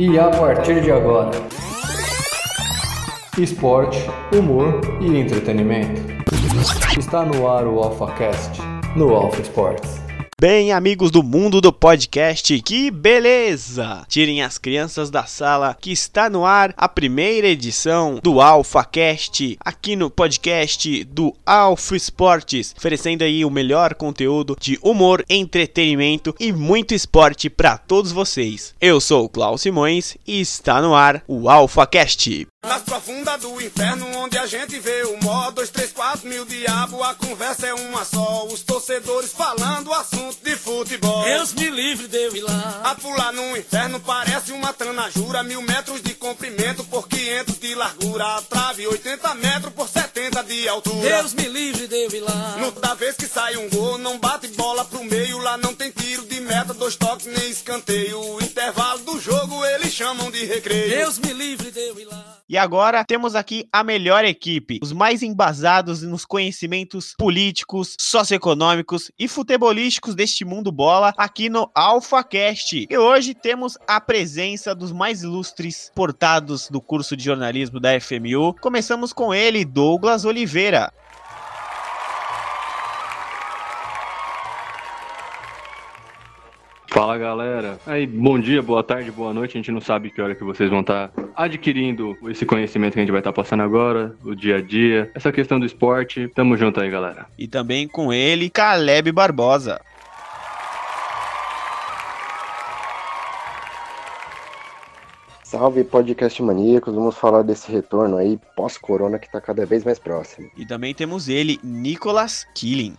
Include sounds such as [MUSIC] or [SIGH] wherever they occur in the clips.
E a partir de agora, esporte, humor e entretenimento. Está no ar o AlphaCast, no Alpha Sports. Bem, amigos do mundo do podcast, que beleza! Tirem as crianças da sala que está no ar a primeira edição do AlphaCast, aqui no podcast do Alpha Esportes, oferecendo aí o melhor conteúdo de humor, entretenimento e muito esporte para todos vocês. Eu sou o Klaus Simões e está no ar o AlphaCast. Nas profundas do inferno, onde a gente vê o mó, dois, três, quatro mil diabo, a conversa é uma só. Os torcedores falando assunto de futebol. Deus me livre de eu ir lá. A pular no inferno parece uma tranajura, mil metros de comprimento por 500 de largura. A trave 80 metros por 70 de altura. Deus me livre de eu ir lá. No da vez que sai um gol, não bate bola pro meio, lá não tem tiro de meta, dois toques nem escanteio. O intervalo do jogo eles chamam de recreio. Deus me livre de eu ir lá. E agora temos aqui a melhor equipe, os mais embasados nos conhecimentos políticos, socioeconômicos e futebolísticos deste mundo bola aqui no AlphaCast. E hoje temos a presença dos mais ilustres portados do curso de jornalismo da FMU. Começamos com ele, Douglas Oliveira. Fala galera, aí bom dia, boa tarde, boa noite. A gente não sabe que hora que vocês vão estar adquirindo esse conhecimento que a gente vai estar passando agora, o dia a dia, essa questão do esporte. Tamo junto aí, galera. E também com ele, Caleb Barbosa. Salve podcast maníacos, vamos falar desse retorno aí pós-corona que tá cada vez mais próximo. E também temos ele, Nicolas Killing.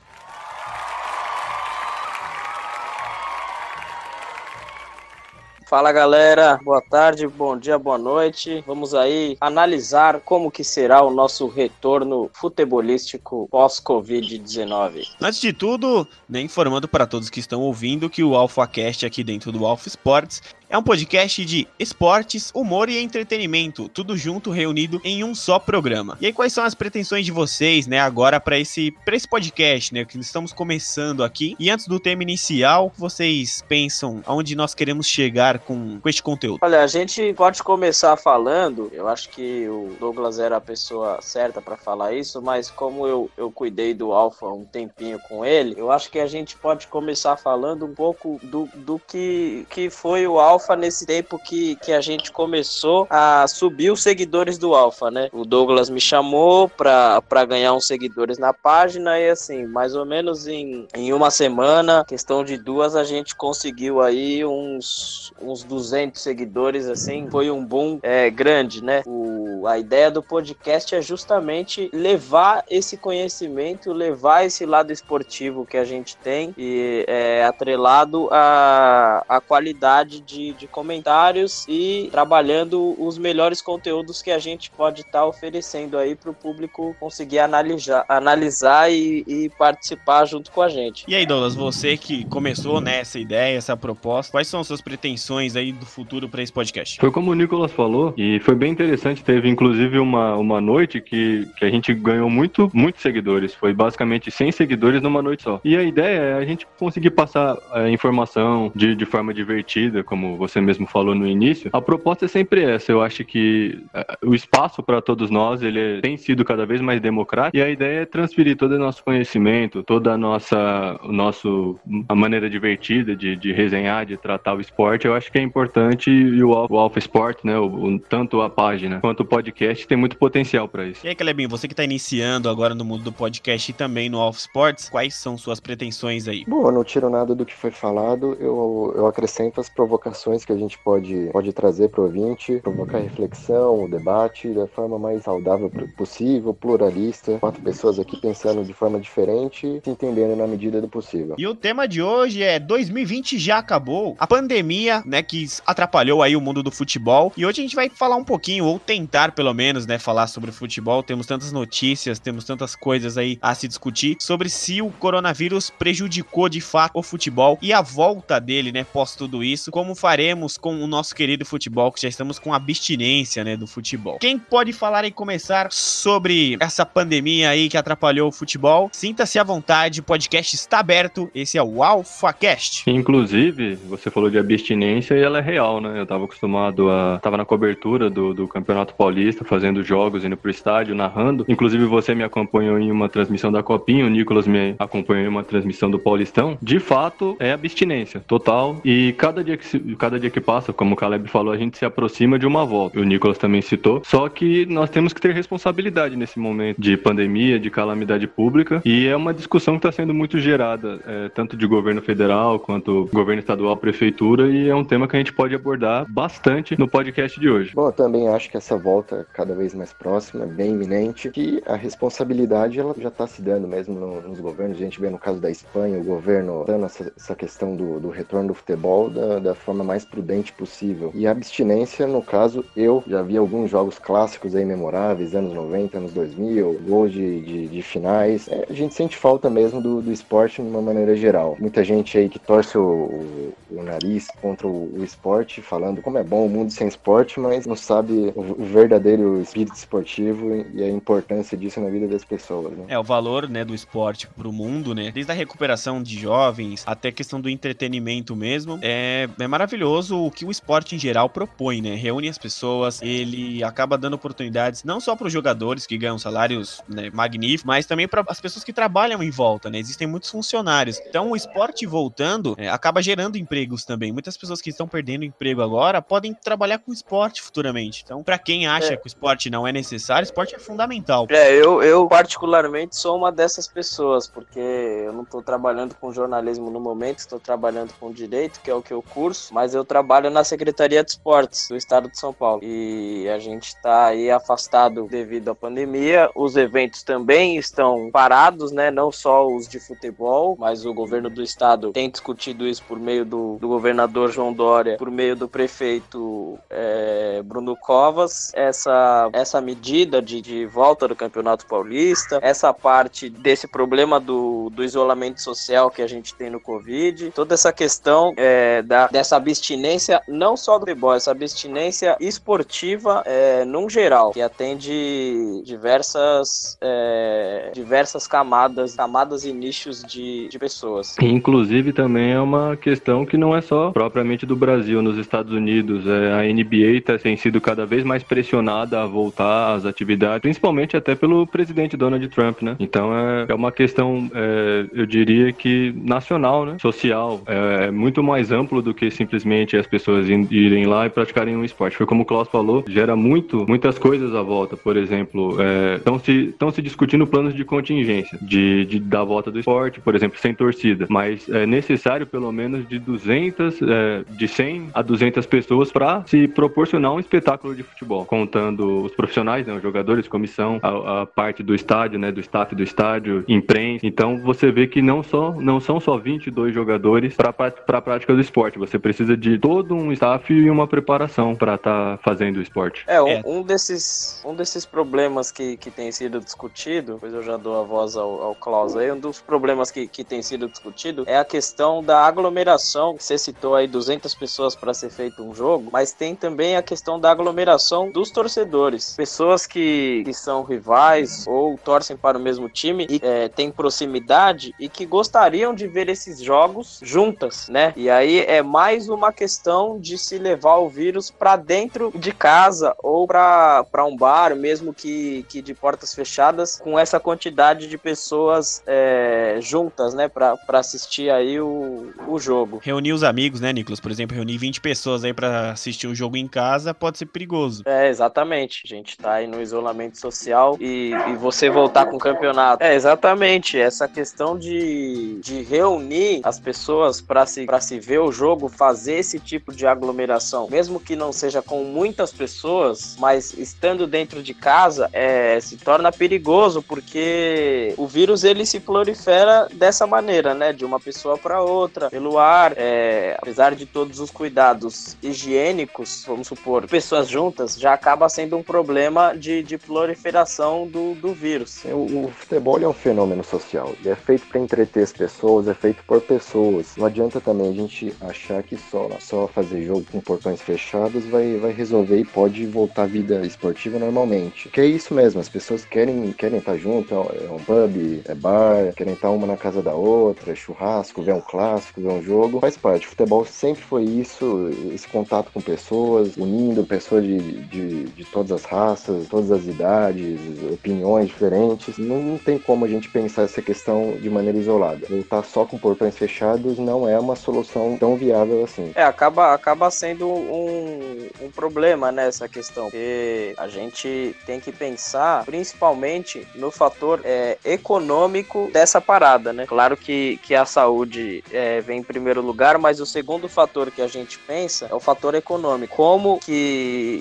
Fala galera, boa tarde, bom dia, boa noite. Vamos aí analisar como que será o nosso retorno futebolístico pós-Covid-19. Antes de tudo, né, informando para todos que estão ouvindo que o AlphaCast aqui dentro do Alpha Sports é um podcast de esportes, humor e entretenimento, tudo junto reunido em um só programa. E aí quais são as pretensões de vocês, né, agora para esse esse podcast, né, que estamos começando aqui? E antes do tema inicial, vocês pensam aonde nós queremos chegar com, com este conteúdo? Olha, a gente pode começar falando, eu acho que o Douglas era a pessoa certa para falar isso, mas como eu, eu cuidei do Alpha um tempinho com ele, eu acho que a gente pode começar falando um pouco do, do que, que foi o Alpha Nesse tempo que, que a gente começou a subir os seguidores do Alpha, né? O Douglas me chamou pra, pra ganhar uns seguidores na página e assim, mais ou menos em, em uma semana, questão de duas, a gente conseguiu aí uns, uns 200 seguidores, assim, foi um boom é, grande, né? O, a ideia do podcast é justamente levar esse conhecimento, levar esse lado esportivo que a gente tem e é atrelado à, à qualidade de, de comentários e trabalhando os melhores conteúdos que a gente pode estar tá oferecendo aí para o público conseguir analisar, analisar e, e, participar junto com a gente. E aí, Douglas, você que começou nessa né, ideia, essa proposta, quais são suas pretensões aí do futuro para esse podcast? Foi como o Nicolas falou e foi bem interessante. Teve inclusive uma, uma noite que, que a gente ganhou muito, muitos seguidores. Foi basicamente 100 seguidores numa noite só. E a ideia é a gente conseguir passar a informação de, de forma divertida, como você mesmo falou no início, a proposta é sempre essa. Eu acho que uh, o espaço para todos nós ele tem sido cada vez mais democrático e a ideia é transferir todo o nosso conhecimento, toda a nossa, o nosso, a maneira divertida de, de resenhar, de tratar o esporte. Eu acho que é importante e o, o Alpha Sport, né, o, o, tanto a página quanto o podcast tem muito potencial para isso. E aí, Calebinho, você que está iniciando agora no mundo do podcast e também no Alpha Sports, quais são suas pretensões aí? Bom, eu não tiro nada do que foi falado, eu, eu acrescento as provocações que a gente pode, pode trazer para o ouvinte, provocar reflexão, o debate da forma mais saudável possível, pluralista, quatro pessoas aqui pensando de forma diferente, se entendendo na medida do possível. E o tema de hoje é 2020 já acabou, a pandemia, né, que atrapalhou aí o mundo do futebol, e hoje a gente vai falar um pouquinho, ou tentar pelo menos, né, falar sobre futebol. Temos tantas notícias, temos tantas coisas aí a se discutir sobre se o coronavírus prejudicou de fato o futebol e a volta dele, né, pós tudo isso. Como faremos com o nosso querido futebol, que já estamos com abstinência, né, do futebol. Quem pode falar e começar sobre essa pandemia aí que atrapalhou o futebol? Sinta-se à vontade, o podcast está aberto. Esse é o AlphaCast. Inclusive, você falou de abstinência e ela é real, né? Eu tava acostumado a. Tava na cobertura do, do Campeonato Paulista, fazendo jogos, indo pro estádio, narrando. Inclusive, você me acompanhou em uma transmissão da Copinha, o Nicolas me acompanhou em uma transmissão do Paulistão. De fato, é abstinência total. E cada dia que, se, cada dia que passa, como o Caleb falou, a gente se aproxima de uma volta. O Nicolas também citou. Só que nós temos que ter responsabilidade nesse momento de pandemia, de calamidade pública. E é uma discussão que está sendo muito gerada, é, tanto de governo federal quanto governo estadual, prefeitura. E é um tema que a gente pode abordar bastante no podcast de hoje. Bom, eu também acho que essa volta cada vez mais próxima, bem iminente, que a responsabilidade ela já está se dando mesmo no, nos governos. A gente vê no caso da Espanha, o governo dando essa, essa questão do, do, retorno do futebol da, da, forma mais prudente possível. E a abstinência, no caso, eu já vi alguns jogos clássicos aí memoráveis, anos 90, anos 2000, gols de, de, de finais. É, a gente sente falta mesmo do, do esporte de uma maneira geral. Muita gente aí que torce o, o, o nariz contra o, o, esporte, falando como é bom o mundo sem esporte, mas não sabe o, o verdadeiro espírito esportivo e a importância disso na vida das pessoas. Né? É, o valor né, do esporte pro mundo, né? Desde a recuperação de jovens até a questão do entretenimento mesmo. É, é maravilhoso o que o esporte em geral propõe, né? Reúne as pessoas, ele acaba dando oportunidades não só para os jogadores que ganham salários né, magníficos, mas também para as pessoas que trabalham em volta, né? Existem muitos funcionários. Então, o esporte voltando é, acaba gerando empregos também. Muitas pessoas que estão perdendo emprego agora podem trabalhar com esporte futuramente. Então, para quem acha é. que o esporte não é necessário, o esporte é fundamental. É, eu, eu particularmente sou uma dessas pessoas, porque eu não estou trabalhando com jornalismo no momento, estou trabalhando com direito, que é o que eu curso, mas eu trabalho na Secretaria de Esportes do Estado de São Paulo. E a gente está aí afastado devido à pandemia. Os eventos também estão parados, né? Não só os de futebol, mas o governo do estado tem discutido isso por meio do, do governador João Dória, por meio do prefeito é, Bruno Covas. Essa, essa medida de, de volta do Campeonato Paulista, essa parte desse problema do, do isolamento social que a gente tem no Covid, toda essa questão é, da, dessa abstinência, não só do futebol, essa abstinência esportiva é, num geral, que atende diversas, é, diversas camadas, camadas e nichos de, de pessoas. Inclusive também é uma questão que não é só propriamente do Brasil, nos Estados Unidos. É, a NBA tá, tem sido cada vez mais pressionada a voltar às atividades, principalmente até pelo presidente Donald Trump, né? Então é, é uma questão, é, eu diria que nacional, né? Social. É, é, muito mais amplo do que simplesmente as pessoas irem lá e praticarem um esporte. Foi como o Klaus falou, gera muito, muitas coisas à volta. Por exemplo, estão se, se discutindo planos de contingência de, de, da volta do esporte, por exemplo, sem torcida. Mas é necessário pelo menos de 200, é, de 100 a 200 pessoas para se proporcionar um espetáculo de futebol, contando os profissionais, né, os jogadores, comissão, a, a, parte do estádio, né, do staff do estádio, imprensa. Então você vê que não, só, não são só 22 jogadores para a prática do esporte. Você precisa de todo um staff e uma preparação para estar tá fazendo o esporte. É, um, é. um, desses, um desses problemas que, que tem sido discutido, pois eu já dou a voz ao, ao Klaus aí, um dos problemas que, que tem sido discutido é a questão da aglomeração. Você citou aí 200 pessoas para ser feito um jogo, mas tem também a questão da aglomeração dos torcedores. Pessoas que, que são rivais ou torcem para o mesmo time e é, têm proximidade e que gostariam de ver esses jogos juntas, né? E aí é mais uma questão de se levar o vírus para dentro de casa ou para um bar, mesmo que, que de portas fechadas, com essa quantidade de pessoas é, juntas, né? Para assistir aí o, o jogo. Reunir os amigos, né, Nicolas? Por exemplo, reunir 20 pessoas aí para assistir um jogo em casa pode ser perigoso. É, exatamente. A gente tá aí no isolamento social e, e você voltar com o campeonato. É, exatamente. Essa questão de, de reunir as pessoas para se, pra se ver o jogo, fazer esse tipo de aglomeração, mesmo que não seja com muitas pessoas, mas estando dentro de casa, é, se torna perigoso porque o vírus ele se prolifera dessa maneira, né? De uma pessoa para outra, pelo ar, é, apesar de todos os cuidados higiênicos, vamos supor, pessoas juntas, já acaba sendo um problema de, de proliferação do, do vírus. O, o futebol é um fenômeno social. Ele é feito para entreter as pessoas, é feito por pessoas. Não adianta também a gente achar que só, só fazer jogo com portões fechados vai, vai resolver e pode voltar à vida esportiva normalmente. Que é isso mesmo, as pessoas querem querem estar junto, é um pub, é bar, querem estar uma na casa da outra, é churrasco, ver um clássico, ver um jogo. Faz parte. O futebol sempre foi isso, esse contato com pessoas, pessoas de, de, de todas as raças, todas as idades, opiniões diferentes. Não, tem como a gente pensar essa questão de maneira isolada. Voltar só com portões fechados não é uma solução tão viável assim. É, acaba, acaba sendo um, um problema nessa questão, porque a gente tem que pensar principalmente no fator é, econômico dessa parada, né? Claro que, que a saúde é, vem em primeiro lugar, mas o segundo fator que a gente pensa é o fator econômico. Como que,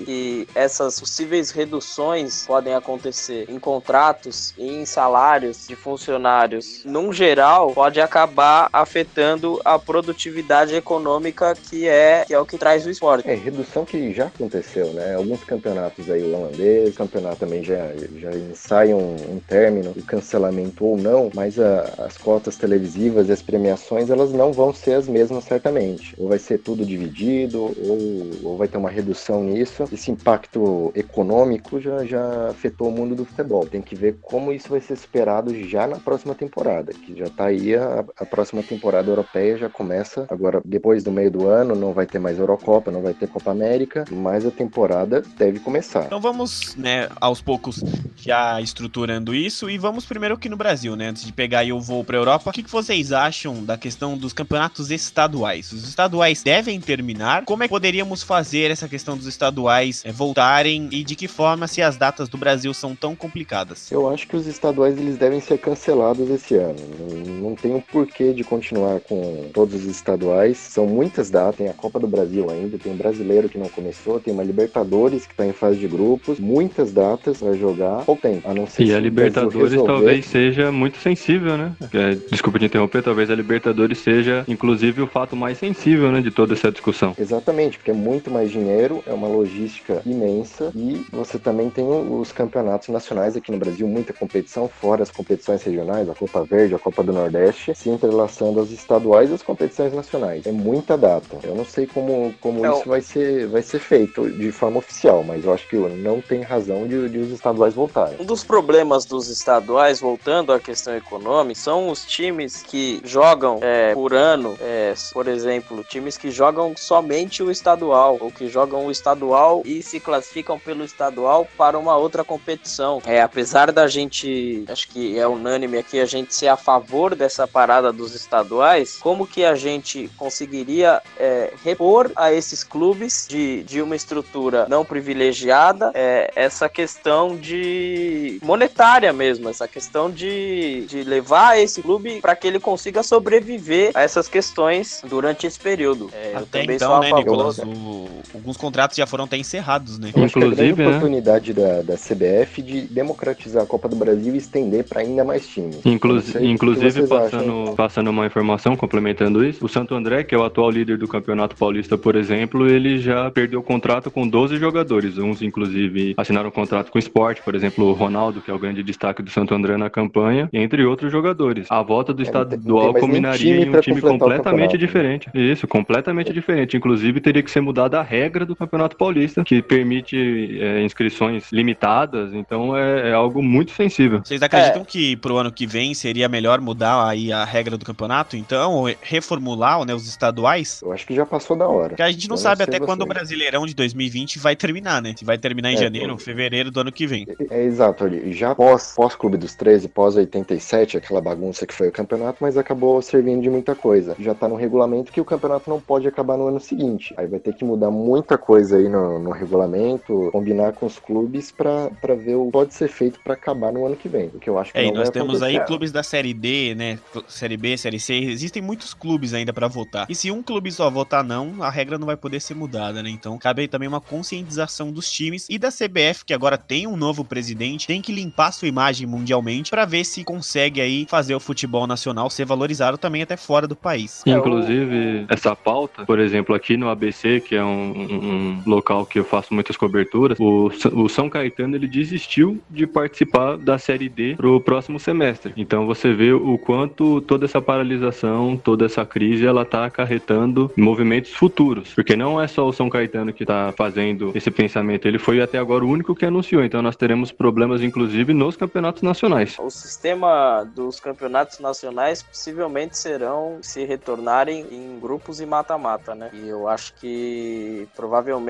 que essas possíveis reduções podem acontecer em contratos e em salários de funcionários, num geral, pode acabar afetando a produtividade econômica que é, que é o que traz o esporte. É, redução que já aconteceu, né? Alguns campeonatos aí holandês, campeonato também já, já ensaiam um, um término, o cancelamento ou não, mas a, as cotas televisivas e as premiações, elas não vão ser as mesmas certamente. Ou vai ser tudo dividido, ou, ou vai ter uma redução nisso. Esse impacto econômico já, já afetou o mundo do futebol. Tem que ver como isso vai ser superado já na próxima temporada, que já tá aí a, a próxima temporada europeia já começa agora depois do meio do ano, não vai ter mais Eurocopa, não vai ter Copa América, mas a temporada deve começar. Então vamos, né, aos poucos já estruturando isso e vamos primeiro aqui no Brasil, né, antes de pegar aí o voo para Europa. O que, que vocês acham da questão dos campeonatos estaduais? Os estaduais devem terminar? Como é que poderíamos fazer essa questão dos estaduais é, voltarem e de que forma se as datas do Brasil são tão complicadas? Eu acho que os estaduais eles devem ser cancelados esse ano. Não, não tem um porquê de continuar com todos os estaduais. São muitas datas, tem a Copa do Brasil ainda, tem o brasileiro que não começou, tem uma Libertadores que está em fase de grupos, muitas datas para jogar. Ou tem, a não ser E a Libertadores resolver... talvez seja muito sensível, né? É, desculpa te interromper, talvez a Libertadores seja, inclusive, o fato mais sensível, né, de toda essa discussão. Exatamente, porque é muito mais dinheiro, é uma logística imensa e você também tem os campeonatos nacionais aqui no Brasil, muita competição, fora as competições regionais, a Copa Verde, a Copa do Nordeste, se entrelaçando as estaduais e as competições nacionais. É muita data. Eu não sei como, como isso vai ser, vai ser feito de forma oficial, mas eu acho que não tem razão de, de os estaduais voltarem. Um dos problemas dos estaduais, voltando à questão econômica, são os times que jogam é, por ano, é, por exemplo, times que jogam somente o estadual, ou que jogam o estadual e se classificam pelo estadual para uma outra competição. É, apesar da gente, acho que é unânime aqui, a gente ser a favor dessa parada dos estaduais, como que a gente conseguiria é, repor a esses clubes de, de uma estrutura não privilegiada é, essa questão de monetária mesmo, essa questão de, de levar esse clube para que ele consiga sobreviver a essas questões durante esse período. É, até então, né, Nicolas, o, alguns contratos já foram até encerrados, né? Inclusive, a né? oportunidade da, da CBF de democratizar a Copa do Brasil e estender para ainda mais times. Inclu inclusive, passando, passando uma informação, complementando isso, o Santo André, que é o atual líder do Campeonato Paulista, por exemplo, ele já perdeu o contrato com 12 jogadores. Uns, inclusive, assinaram um contrato com o esporte, por exemplo, o Ronaldo, que é o grande destaque do Santo André na campanha, entre outros jogadores. A volta do é, estadual combinaria em um time completamente diferente. Isso, completamente diferente. Inclusive, teria que ser mudada a regra do Campeonato Paulista, que permite é, inscrições limitadas. Então, é, é, algo muito sensível. Vocês acreditam é. que pro ano que vem seria melhor mudar aí a regra do campeonato, então, reformular né, os estaduais? Eu acho que já passou da hora. Porque a gente não eu sabe até você. quando o Brasileirão de 2020 vai terminar, né? Se vai terminar em é, janeiro, fevereiro do ano que vem. É, é exato, ali. Já pós, pós Clube dos 13, pós 87, aquela bagunça que foi o campeonato, mas acabou servindo de muita coisa. Já tá no regulamento que o campeonato não pode acabar no ano seguinte. Aí vai ter que mudar muita coisa aí no, no regulamento, combinar com os clubes para ver o que pode ser feito para acabar no ano que vem. O que eu acho que é, não nós temos aí clubes da Série D, né? Série B, Série C. Existem muitos clubes ainda para votar. E se um clube só votar não, a regra não vai poder ser mudada, né? Então cabe aí também uma conscientização dos times e da CBF, que agora tem um novo presidente, tem que limpar sua imagem mundialmente para ver se consegue aí fazer o futebol nacional ser valorizado também até fora do país. Inclusive, essa pauta, por exemplo, aqui no ABC, que é um, um local que eu faço muitas coberturas o, o São Caetano ele desistiu de participar da Série D pro próximo semestre. Então você vê o quanto toda essa paralisação, toda essa crise, ela tá acarretando movimentos futuros. Porque não é só o São Caetano que tá fazendo esse pensamento, ele foi até agora o único que anunciou. Então nós teremos problemas, inclusive, nos campeonatos nacionais. O sistema dos campeonatos nacionais possivelmente serão se retornarem em grupos e mata-mata, né? E eu acho que provavelmente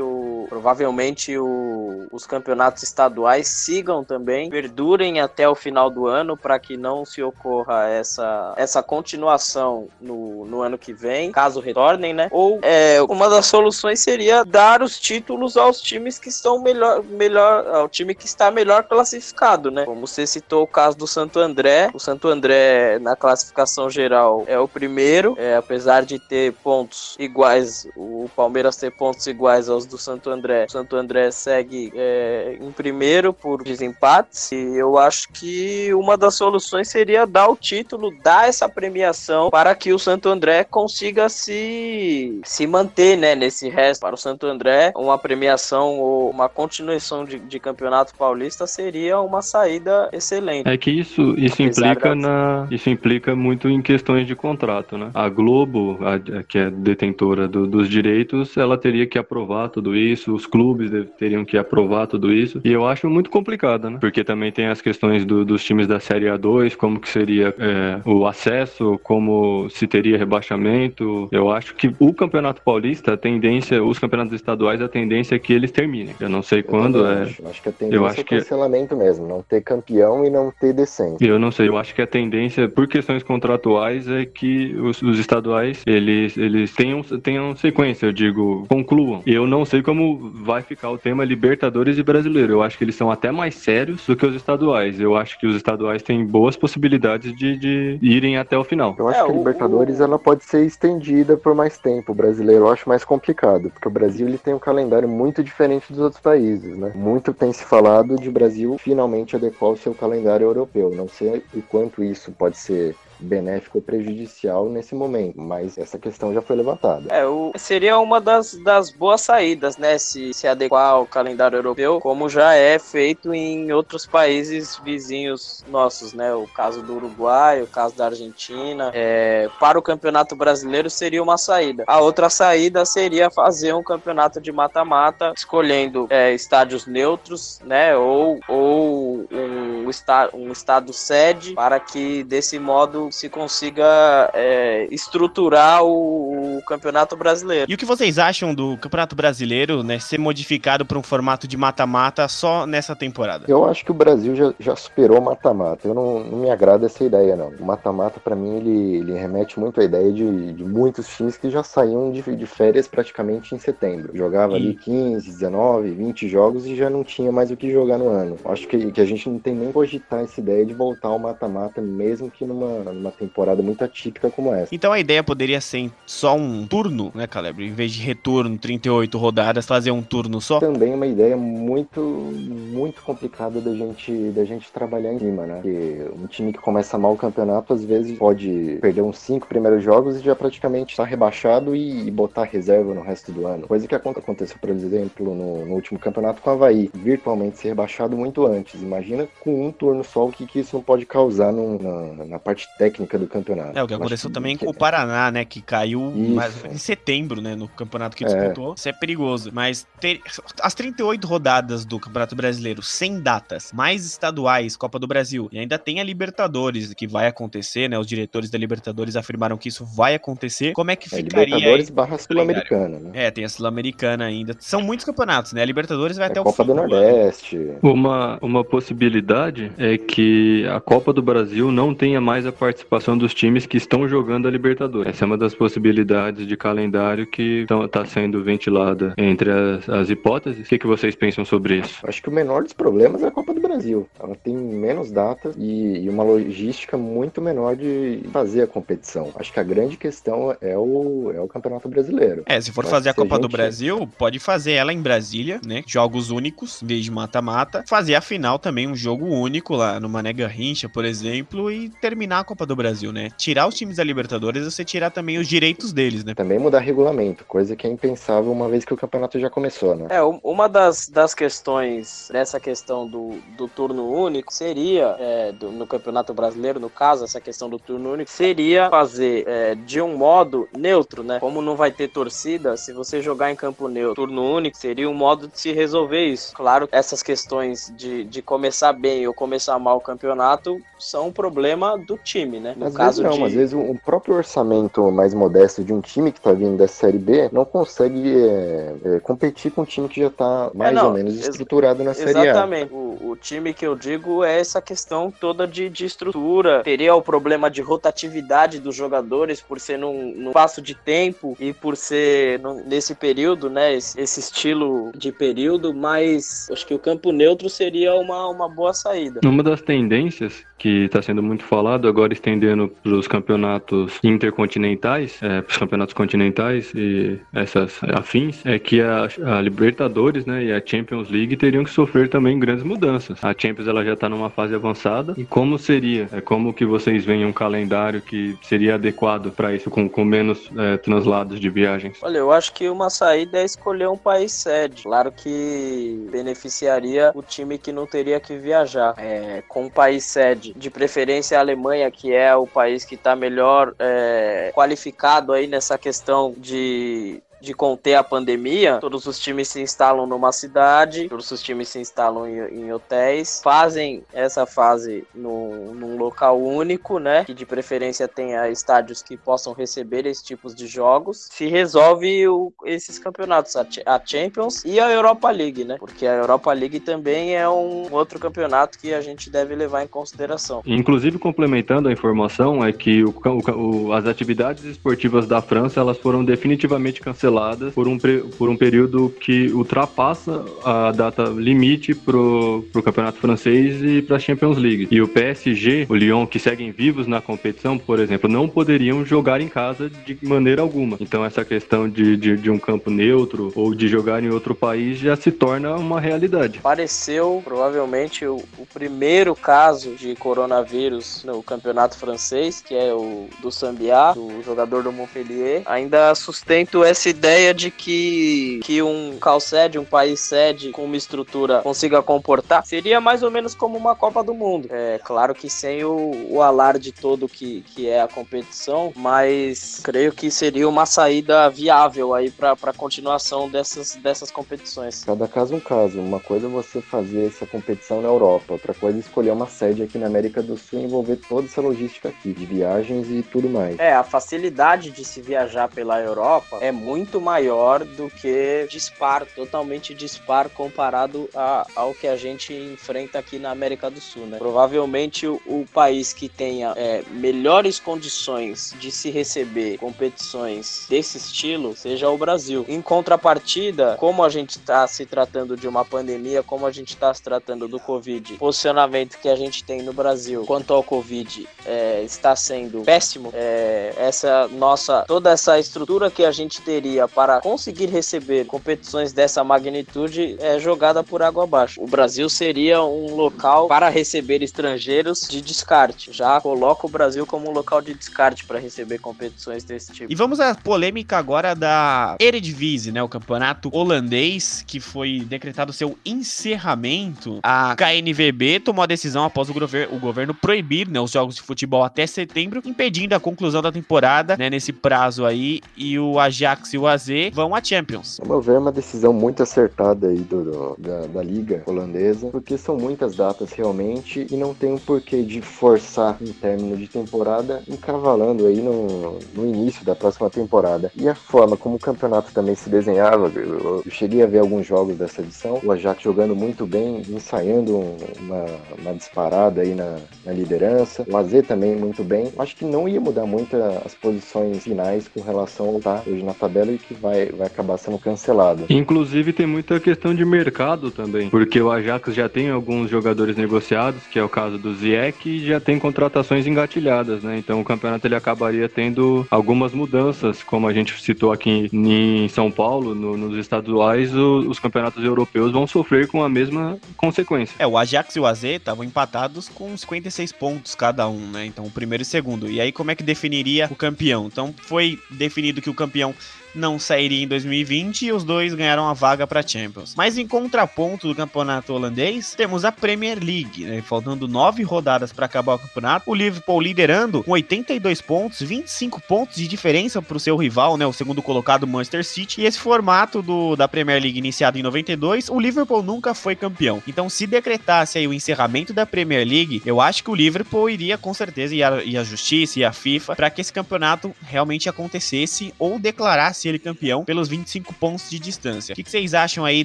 o provavelmente o, os campeonatos estaduais sigam também, perdurem até o final do ano para que não se ocorra essa essa continuação no, no ano que vem, caso retornem, né? Ou é, uma das soluções seria dar os títulos aos times que estão melhor melhor ao time que está melhor classificado, né? Como você citou o caso do Santo André, o Santo André na classificação geral é o primeiro, é, apesar de ter pontos iguais, o Palmeiras ter pontos iguais aos do Santo André. O Santo André segue é, em primeiro por desempates e eu acho que uma das soluções seria dar o título, dar essa premiação para que o Santo André consiga se, se manter né, nesse resto. Para o Santo André, uma premiação ou uma continuação de, de campeonato paulista seria uma saída excelente. É que isso, isso implica na isso implica muito em questões de contrato, né? A Globo, a, que é detentora do, dos direitos, ela teria que aprovar tudo isso, os clubes teriam que aprovar tudo isso, e eu acho muito complicado, né? Porque também tem as questões do, dos times da Série A2, como que seria é, o acesso, como se teria rebaixamento. Eu acho que o Campeonato Paulista, a tendência, os campeonatos estaduais, a tendência é que eles terminem. Eu não sei eu quando é. Acho. acho que a tendência eu acho é cancelamento que... mesmo, não ter campeão e não ter decência. Eu não sei, eu acho que a tendência, por questões contratuais, é que os, os estaduais, eles, eles tenham, tenham sequência, eu digo, concluam. Eu não sei como vai ficar o tema Libertadores e Brasileiro. Eu acho que eles são até mais sérios do que os estaduais. Eu acho que os estaduais têm boas possibilidades de, de irem até o final. Eu acho é, que a Libertadores o... ela pode ser estendida por mais tempo. O brasileiro eu acho mais complicado, porque o Brasil ele tem um calendário muito diferente dos outros países, né? Muito tem se falado de Brasil finalmente adequar o seu calendário europeu. Não sei o quanto isso pode ser benéfico ou prejudicial nesse momento, mas essa questão já foi levantada. É, o, seria uma das, das boas saídas, né, se, se adequar ao calendário europeu, como já é feito em outros países vizinhos nossos, né, o caso do Uruguai, o caso da Argentina, é, para o Campeonato Brasileiro seria uma saída. A outra saída seria fazer um campeonato de mata-mata, escolhendo é, estádios neutros, né, ou, ou um, um estado sede, para que desse modo se consiga é, estruturar o, o, Campeonato Brasileiro. E o que vocês acham do Campeonato Brasileiro, né, ser modificado para um formato de mata-mata só nessa temporada? Eu acho que o Brasil já, já superou mata-mata. Eu não, não, me agrada essa ideia, não. O mata-mata, para mim, ele, ele remete muito à ideia de, de muitos times que já saíam de, de férias praticamente em setembro. Jogava e... ali 15, 19, 20 jogos e já não tinha mais o que jogar no ano. Acho que, que a gente não tem nem cogitar essa ideia de voltar ao mata-mata, mesmo que numa, numa temporada muito atípica como essa. Então a ideia poderia ser só um turno, né, Caleb? Em vez de retorno, 38 rodadas, fazer um turno só? Também é uma ideia muito, muito complicada da gente, da gente trabalhar em cima, né? Porque um time que começa mal o campeonato, às vezes pode perder uns cinco primeiros jogos e já praticamente está rebaixado e, botar reserva no resto do ano. Coisa que aconteceu, por exemplo, no, no último campeonato com o Havaí, virtualmente ser rebaixado muito antes. Imagina com um turno só o que, que isso não pode causar no, na, na parte técnica técnica do campeonato. É, o que aconteceu também com o Paraná, né? Que caiu mais, em setembro, né? No campeonato que disputou. É. Isso é perigoso. Mas ter, as 38 rodadas do Campeonato Brasileiro, sem datas, mais estaduais, Copa do Brasil, e ainda tem a Libertadores, que vai acontecer, né? Os diretores da Libertadores afirmaram que isso vai acontecer. Como é que é, ficaria? Libertadores barra Sul-Americana, né? É, tem a Sul-Americana ainda. São muitos campeonatos, né? A Libertadores vai é até Copa o fim. Copa do Nordeste. Uma, uma possibilidade é que a Copa do Brasil não tenha mais a participação participação dos times que estão jogando a Libertadores. Essa é uma das possibilidades de calendário que está sendo ventilada entre as, as hipóteses. O que, que, vocês pensam sobre isso? Acho que o menor dos problemas é a Copa do Brasil. Ela tem menos datas e, e uma logística muito menor de fazer a competição. Acho que a grande questão é o, é o Campeonato Brasileiro. É, se for Mas fazer a Copa a gente... do Brasil, pode fazer ela em Brasília, né? Jogos únicos, em vez de mata-mata. Fazer a final também, um jogo único único lá no Mané Garrincha, por exemplo, e terminar a Copa do Brasil, né? Tirar os times da Libertadores, você tirar também os direitos deles, né? Também mudar regulamento, coisa que é impensável uma vez que o campeonato já começou, né? É, um- uma das, das questões dessa questão do, do turno único seria, é, do- no Campeonato Brasileiro, no caso, essa questão do turno único, seria fazer é, de um modo neutro, né? Como não vai ter torcida, se você jogar em campo neutro, turno único, seria um modo de se resolver isso. Claro, essas questões de, de começar bem ou começar mal o campeonato são um problema do time, né? No Às caso vezes não, de... às vezes o próprio orçamento mais modesto de um time que tá vindo da Série B não consegue é, é, competir com um time que já tá mais não, ou menos estruturado na Série A. Exatamente. O, o time que eu digo é essa questão toda de, de estrutura. Teria o problema de rotatividade dos jogadores por ser num, num espaço de tempo e por ser num- nesse período, né? Esse, esse estilo de período, mas acho que o campo neutro seria uma, uma boa saída. Uma das tendências que está sendo muito falado, agora estendendo para os campeonatos intercontinentais, é, para os campeonatos continentais e essas afins, é que a, a Libertadores né, e a Champions League teriam que sofrer também grandes mudanças. A Champions ela já está numa fase avançada e como seria? É como que vocês veem um calendário que seria adequado para isso, com, com menos é, translados de viagens? Olha, eu acho que uma saída é escolher um país sede. Claro que beneficiaria o time que não teria que viajar. É, com um país sede, de preferência a Alemanha, que é o país que está melhor é, qualificado aí nessa questão de de conter a pandemia, todos os times se instalam numa cidade, todos os times se instalam em, em hotéis, fazem essa fase num, num local único, né? Que de preferência tenha estádios que possam receber esses tipos de jogos. Se resolve o- esses campeonatos, a, a Champions e a Europa League, né? Porque a Europa League também é um outro campeonato que a gente deve levar em consideração. Inclusive, complementando a informação, é que o- o- as atividades esportivas da França elas foram definitivamente canceladas por um, por um período que ultrapassa a data limite pro, pro campeonato francês e para a Champions League. E o PSG, o Lyon, que seguem vivos na competição, por exemplo, não poderiam jogar em casa de maneira alguma. Então, essa questão de, de, de um campo neutro ou de jogar em outro país já se torna uma realidade. Apareceu provavelmente o, o primeiro caso de coronavírus no campeonato francês, que é o do Sambiá, do jogador do Montpellier. Ainda sustento essa ideia de que, que um local sede, um país sede com uma estrutura consiga comportar, seria mais ou menos como uma Copa do Mundo. É claro que sem o, o alarde todo que, que é a competição, mas creio que seria uma saída viável aí para a continuação dessas, dessas competições. Cada caso é um caso. Uma coisa é você fazer essa competição na Europa, outra coisa é escolher uma sede aqui na América do Sul e envolver toda essa logística aqui, de viagens e tudo mais. É, a facilidade de se viajar pela Europa é muito maior do que dispar, totalmente dispar comparado a- ao que a gente enfrenta aqui na América do Sul, né? Provavelmente o, o país que tenha é, melhores condições de se receber competições desse estilo seja o Brasil. Em contrapartida, como a gente está se tratando de uma pandemia, como a gente está se tratando do Covid, o posicionamento que a gente tem no Brasil quanto ao Covid é, está sendo péssimo. É, essa nossa toda essa estrutura que a gente teria para conseguir receber competições dessa magnitude é jogada por água abaixo. O Brasil seria um local para receber estrangeiros de descarte. Já coloca o Brasil como um local de descarte para receber competições desse tipo. E vamos à polêmica agora da Eredivisie, né? O campeonato holandês, que foi decretado seu encerramento. A KNVB tomou a decisão após o, gover- o governo proibir né, os jogos de futebol até setembro, impedindo a conclusão da temporada, né? Nesse prazo aí. E o Ajax e o AZ vão à Champions. Ao meu ver, é uma decisão muito acertada aí do, do- da, da liga holandesa, porque são muitas datas realmente e não tem um porquê de forçar um término de temporada encavalando aí no, no início da próxima temporada. E a forma como o campeonato também se desenhava, eu, eu cheguei a ver alguns jogos dessa edição, o Ajax jogando muito bem, ensaiando um- uma, uma disparada aí na, na liderança, o AZ também muito bem. Acho que não ia mudar muito a- as posições finais com relação ao tá hoje na tabela e que vai, vai acabar sendo cancelado. Inclusive tem muita questão de mercado também, porque o Ajax já tem alguns jogadores negociados, que é o caso do Ziyech, e já tem contratações engatilhadas, né? Então o campeonato ele acabaria tendo algumas mudanças, como a gente citou aqui em São Paulo, no, nos estaduais, o, os campeonatos europeus vão sofrer com a mesma consequência. É, o Ajax e o AZ estavam empatados com 56 pontos cada um, né? Então o primeiro e o segundo. E aí como é que definiria o campeão? Então foi definido que o campeão não sairia em 2020 e os dois ganharam a vaga para Champions. Mas em contraponto do campeonato holandês, temos a Premier League, né? faltando nove rodadas para acabar o campeonato. O Liverpool liderando com 82 pontos, 25 pontos de diferença para o seu rival, né? o segundo colocado Manchester City. E esse formato do, da Premier League iniciado em 92, o Liverpool nunca foi campeão. Então, se decretasse aí o encerramento da Premier League, eu acho que o Liverpool iria com certeza a, e a Justiça e a FIFA para que esse campeonato realmente acontecesse ou declarasse ele campeão pelos 25 pontos de distância. O que, que vocês acham aí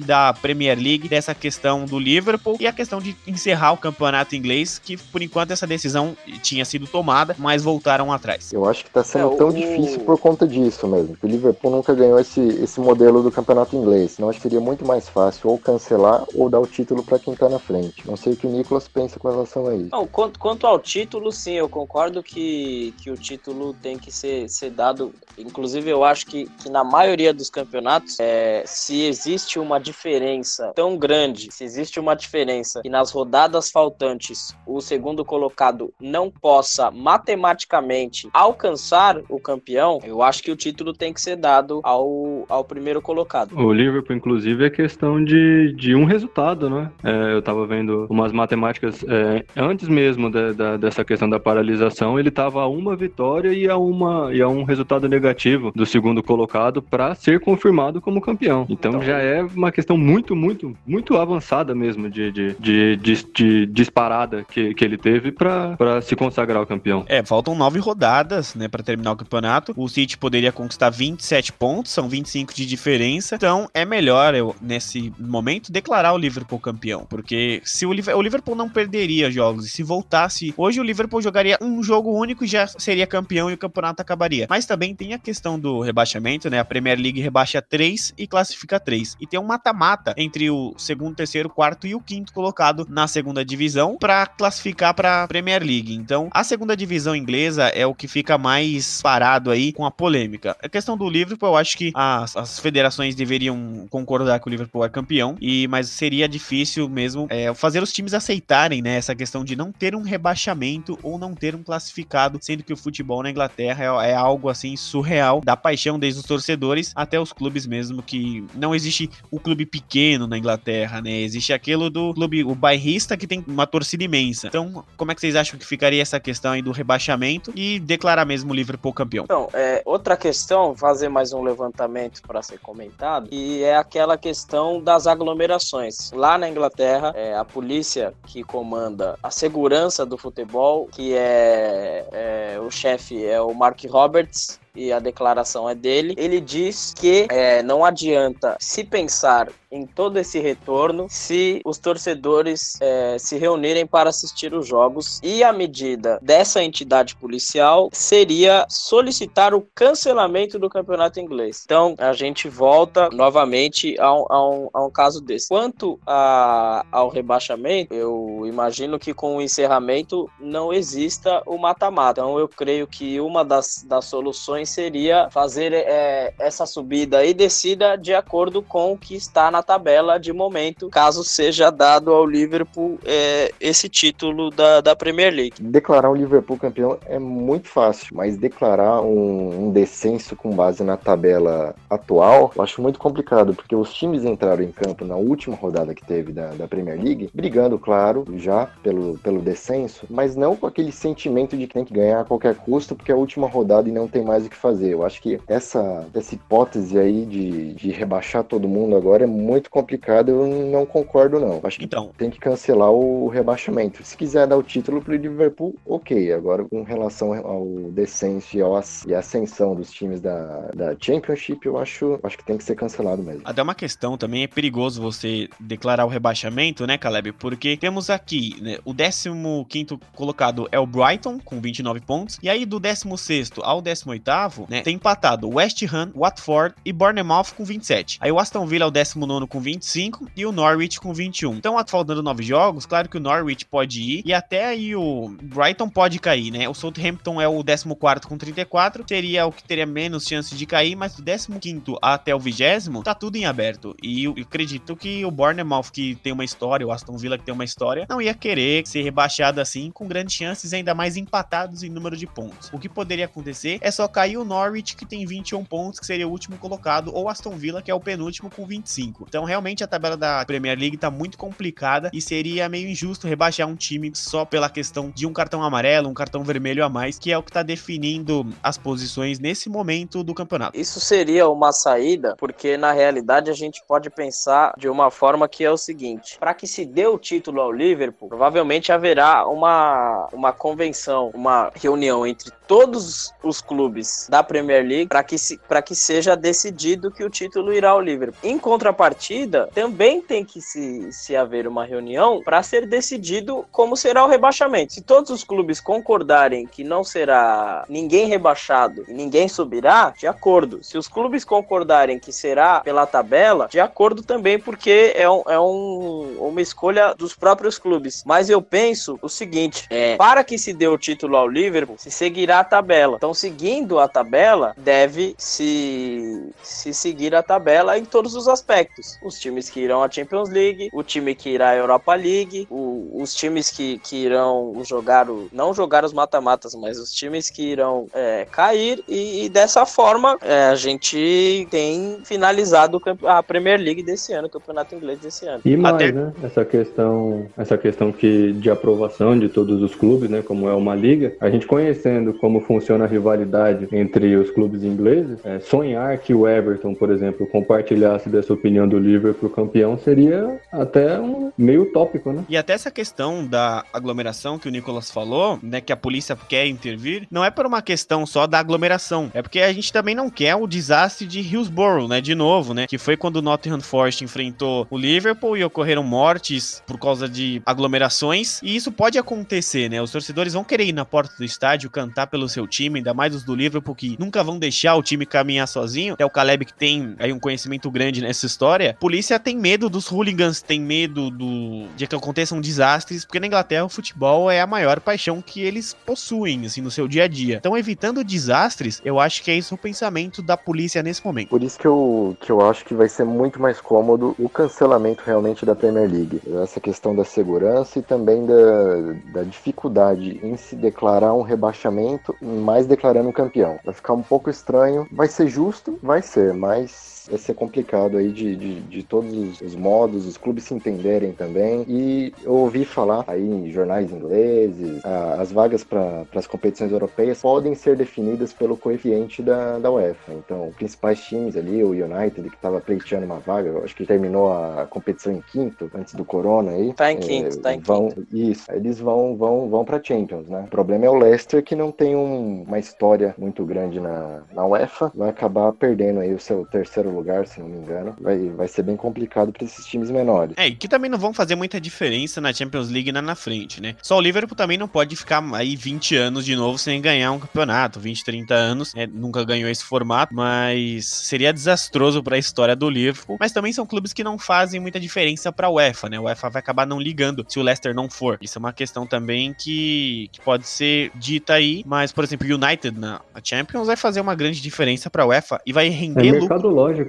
da Premier League, dessa questão do Liverpool e a questão de encerrar o campeonato inglês, que por enquanto essa decisão tinha sido tomada, mas voltaram atrás? Eu acho que tá sendo É, tão o- difícil por conta disso mesmo. que O Liverpool nunca ganhou esse, esse modelo do campeonato inglês. Senão acho que seria muito mais fácil ou cancelar ou dar o título para quem tá na frente. Não sei o que o Nicolas pensa com relação a isso. Não, quanto, quanto ao título, sim, eu concordo que, que o título tem que ser, ser dado. Inclusive, eu acho que, que na maioria dos campeonatos, é, se existe uma diferença tão grande, se existe uma diferença que nas rodadas faltantes o segundo colocado não possa matematicamente alcançar o campeão, eu acho que o título tem que ser dado ao, ao primeiro colocado. O Liverpool, inclusive, é questão de, de um resultado, né? É, eu tava vendo umas matemáticas é, antes mesmo dessa questão da paralisação, ele tava a uma vitória e a, uma, e a um resultado negativo do segundo colocado para ser confirmado como campeão. Então, Então- já é uma questão muito, muito, muito avançada mesmo de, de, de, de, de disparada que, que ele teve para se consagrar o campeão. É, faltam nove rodadas, né, para terminar o campeonato. O City poderia conquistar 27 pontos, são 25 de diferença. Então, é melhor eu nesse momento declarar o Liverpool campeão, porque se o, o Liverpool não perderia jogos e se voltasse, hoje o Liverpool jogaria um jogo único e já seria campeão e o campeonato acabaria. Mas também tem a questão do rebaixamento, né? A Premier League rebaixa 3 e classifica 3. E tem um mata-mata entre o segundo, terceiro, quarto e o quinto colocado na segunda divisão para classificar para Premier League. Então, a segunda divisão inglesa é o que fica mais parado aí com a polêmica. A questão do Liverpool, eu acho que as, as federações deveriam concordar que o Liverpool é campeão, e mas seria difícil mesmo é, fazer os times aceitarem né, essa questão de não ter um rebaixamento ou não ter um classificado, sendo que o futebol na Inglaterra é, é algo assim surreal, da paixão desde os torcedores até os clubes mesmo, que não existe o clube pequeno na Inglaterra, né? Existe aquilo do clube, o bairrista que tem uma torcida imensa. Então, como é que vocês acham que ficaria essa questão aí do rebaixamento e declarar mesmo o Liverpool campeão? Então, é, outra questão, fazer mais um levantamento para ser comentado, e é aquela questão das aglomerações. Lá na Inglaterra, é, a polícia que comanda a segurança do futebol, que é, é, o chefe é o Mark Roberts, e a declaração é dele. Ele diz que é, não adianta se pensar em todo esse retorno se os torcedores é, se reunirem para assistir os jogos e a medida dessa entidade policial seria solicitar o cancelamento do campeonato inglês. Então a gente volta novamente a um, a um, a um caso desse. Quanto a, ao rebaixamento, eu imagino que com o encerramento não exista o mata-mata. Então eu creio que uma das, das soluções seria fazer é, essa subida e descida de acordo com o que está na tabela de momento, caso seja dado ao Liverpool é, esse título da, da Premier League. Declarar o Liverpool campeão é muito fácil, mas declarar um, um descenso com base na tabela atual, eu acho muito complicado, porque os times entraram em campo na última rodada que teve da, da Premier League, brigando, claro, já pelo, pelo descenso, mas não com aquele sentimento de que tem que ganhar a qualquer custo, porque é a última rodada e não tem mais o que fazer. Eu acho que essa, essa hipótese aí de, de rebaixar todo mundo agora é muito muito complicado, eu não concordo, não. Acho que Então, tem que cancelar o rebaixamento. Se quiser dar o título pro Liverpool, ok. Agora, com relação ao descenso e, ao, e ascensão dos times da, da Championship, eu acho, acho que tem que ser cancelado mesmo. Até uma questão também, é perigoso você declarar o rebaixamento, né, Caleb? Porque temos aqui, né, o 15º colocado é o Brighton, com 29 pontos, e aí do 16º ao 18º, né, tem empatado West Ham, Watford e Bournemouth com 27. Aí o Aston Villa é o 19º com 25 e o Norwich com 21. Então, faltando 9 jogos, claro que o Norwich pode ir e até aí o Brighton pode cair, né? O Southampton é o 14º com 34, seria o que teria menos chance de cair, mas do 15º até o 20º, tá tudo em aberto. E eu acredito que o Bournemouth, que tem uma história, o Aston Villa, que tem uma história, não ia querer ser rebaixado assim, com grandes chances, ainda mais empatados em número de pontos. O que poderia acontecer é só cair o Norwich, que tem 21 pontos, que seria o último colocado, ou Aston Villa, que é o penúltimo, com 25. Então, realmente, a tabela da Premier League tá muito complicada e seria meio injusto rebaixar um time só pela questão de um cartão amarelo, um cartão vermelho a mais, que é o que tá definindo as posições nesse momento do campeonato. Isso seria uma saída, porque na realidade a gente pode pensar de uma forma que é o seguinte: para que se dê o título ao Liverpool, provavelmente haverá uma, uma convenção, uma reunião entre todos os clubes da Premier League para que, se, que seja decidido que o título irá ao Liverpool. Em contrapartida, também tem que se, se haver uma reunião para ser decidido como será o rebaixamento. Se todos os clubes concordarem que não será ninguém rebaixado e ninguém subirá, de acordo. Se os clubes concordarem que será pela tabela, de acordo também, porque é, um, é um, uma escolha dos próprios clubes. Mas eu penso o seguinte: é, para que se dê o título ao Liverpool, se seguirá a tabela. Então, seguindo a tabela, deve se, se seguir a tabela em todos os aspectos. Os times que irão à Champions League, o time que irá à Europa League, o- os times que, que irão jogar, o, não jogar os mata-matas, mas os times que irão é, cair, e, e dessa forma é, a gente tem finalizado a Premier League desse ano, o campeonato inglês desse ano. E mais, Até- né? Essa questão, essa questão que de aprovação de todos os clubes, né? Como é uma liga, a gente conhecendo como funciona a rivalidade entre os clubes ingleses, é, sonhar que o Everton, por exemplo, compartilhasse dessa opinião do Liverpool campeão seria até um meio utópico, né? E até essa questão da aglomeração que o Nicolas falou, né, que a polícia quer intervir, não é por uma questão só da aglomeração, é porque a gente também não quer o desastre de Hillsborough, né, de novo, né, que foi quando o Nottingham Forest enfrentou o Liverpool e ocorreram mortes por causa de aglomerações, e isso pode acontecer, né, os torcedores vão querer ir na porta do estádio cantar pelo seu time, ainda mais os do Liverpool que nunca vão deixar o time caminhar sozinho, é o Caleb que tem aí um conhecimento grande nessa história, a polícia tem medo dos hooligans, tem medo do de que aconteçam desastres, porque na Inglaterra o futebol é a maior paixão que eles possuem, assim, no seu dia a dia. Então, evitando desastres, eu acho que é isso o pensamento da polícia nesse momento. Por isso que eu, que eu acho que vai ser muito mais cômodo o cancelamento realmente da Premier League. Essa questão da segurança e também da, da dificuldade em se declarar um rebaixamento, mais declarando um campeão. Vai ficar um pouco estranho. Vai ser justo? Vai ser, mas vai ser complicado aí de, de, de todos os, os modos, os clubes se entenderem também. E eu ouvi falar aí em jornais ingleses, a- as vagas para as competições europeias podem ser definidas pelo coeficiente da, da UEFA. Então, principais times ali, o United, que estava pleiteando uma vaga, eu acho que terminou a competição em quinto, antes do Corona aí. Tá em é, quinto, tá em vão, Isso, eles vão, vão, vão para Champions, né? O problema é o Leicester, que não tem um- uma história muito grande na, na UEFA, vai acabar perdendo aí o seu terceiro lugar, se não me engano. Vai, vai ser bem complicado para esses times menores. É, e que também não vão fazer muita diferença na Champions League na, na frente, né? Só o Liverpool também não pode ficar aí 20 anos de novo sem ganhar um campeonato, 20, 30 anos, né? nunca ganhou esse formato, mas seria desastroso para a história do Liverpool. Mas também são clubes que não fazem muita diferença para a UEFA, né? O UEFA vai acabar não ligando se o Leicester não for. Isso é uma questão também que, que pode ser dita aí, mas por exemplo, o United na Champions vai fazer uma grande diferença para a UEFA e vai É render lucro.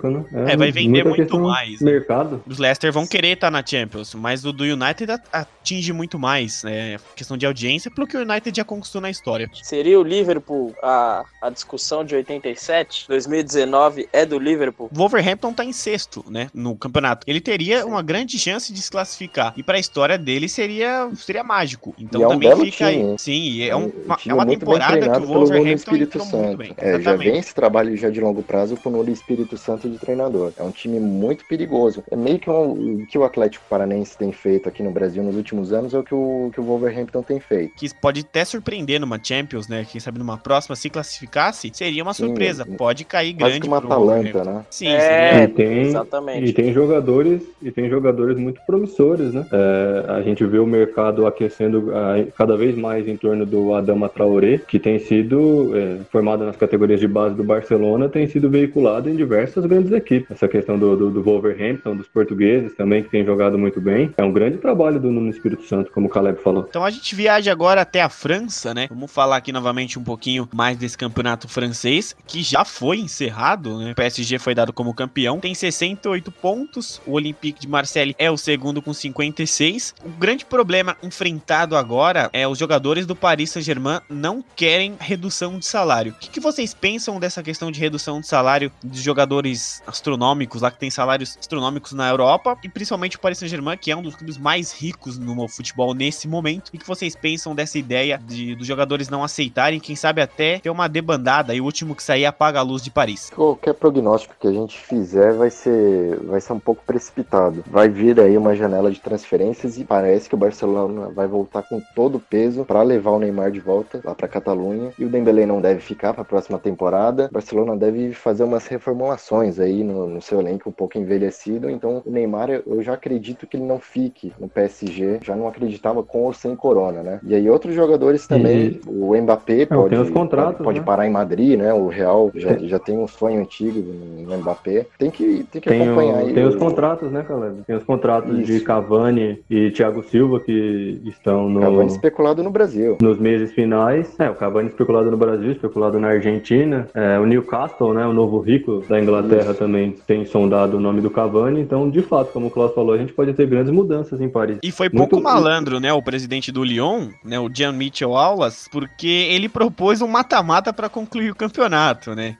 Lógico, né? É, vai vender muito mais, né? Mercado. Os Leicester vão querer estar na Champions, mas o do United atinge muito mais, né? Questão de audiência, pelo que o United já conquistou na história. Seria o Liverpool a, a discussão de 87? 2019 é do Liverpool? O Wolverhampton tá em sexto, né, no campeonato. Ele teria uma grande chance de se classificar. E pra história dele seria, seria mágico. Então E é um também belo fica time, aí. hein? Sim, é, um- Um uma, é time uma muito bem temporada que treinado o Wolverhampton Espírito entrou muito Santo. bem. É, já vem esse trabalho já de longo prazo com o Espírito Santo de treinador. É um time muito perigoso. É meio que um, o que o Atlético Paranense tem feito aqui no Brasil nos últimos anos é o que o, que o Wolverhampton tem feito. Que pode até surpreender numa Champions, né? Quem sabe numa próxima, se classificasse, seria uma Sim, surpresa. é- Pode cair Quase grande que uma Atalanta, né? Sim, É, seria- E tem, exatamente. E tem jogadores e tem jogadores muito promissores, né? É, a gente vê o mercado aquecendo ah, cada vez mais em torno do Adama Traoré, que tem sido é, formado nas categorias de base do Barcelona, tem sido veiculado em diversas grandes equipes. Essa questão do, do, do Wolverhampton, dos portugueses também, que tem jogado muito bem. É um grande trabalho do Nuno Espírito Santo, como o Caleb falou. Então a gente viaja agora até a França, né? Vamos falar aqui novamente um pouquinho mais desse campeonato francês, que já foi encerrado, né? O PSG foi dado como campeão, tem 68 pontos, o Olympique de Marseille é o segundo com 56. O grande problema enfrentado agora é os jogadores do Paris Saint-Germain não querem redução de salário. O que, que vocês pensam dessa questão de redução de salário de jogadores astronômicos lá que tem salários astronômicos na Europa e principalmente o Paris Saint-Germain, que é um dos clubes mais ricos no futebol nesse momento. E que vocês pensam dessa ideia de dos jogadores não aceitarem, quem sabe até ter uma debandada e o último que sair apaga a luz de Paris. Qualquer prognóstico que a gente fizer vai ser, vai ser um pouco precipitado. Vai vir aí uma janela de transferências e parece que o Barcelona vai voltar com todo o peso para levar o Neymar de volta lá para Catalunha. E o Dembélé não deve ficar para a próxima temporada. O Barcelona deve fazer umas reformulações aí no, no seu elenco um pouco envelhecido. Então o Neymar eu- já acredito que ele não fique no PSG. Já não acreditava com ou sem Corona, né? E aí outros jogadores também. O Mbappé pode, tem os contratos, pode, pode né? parar em Madrid, né? O Real já, já tem um sonho antigo no Mbappé. Tem que, tem que Tem, o- acompanhar aí. tem os contratos, né, Caleb? Tem os contratos de Isso. Cavani e Thiago Silva que estão no, Cavani especulado no Brasil. nos meses finais. É, o Cavani especulado no Brasil, especulado na Argentina. É, o Newcastle, né, o novo rico da Inglaterra também tem sondado o nome do Cavani. Então, de fato, como o Klaus falou, a gente pode ter grandes mudanças em Paris. E foi Muito- pouco malandro, né, o presidente do Lyon, né, o Jean Mitchell Aulas, porque ele propôs um mata-mata pra concluir o campeonato, né?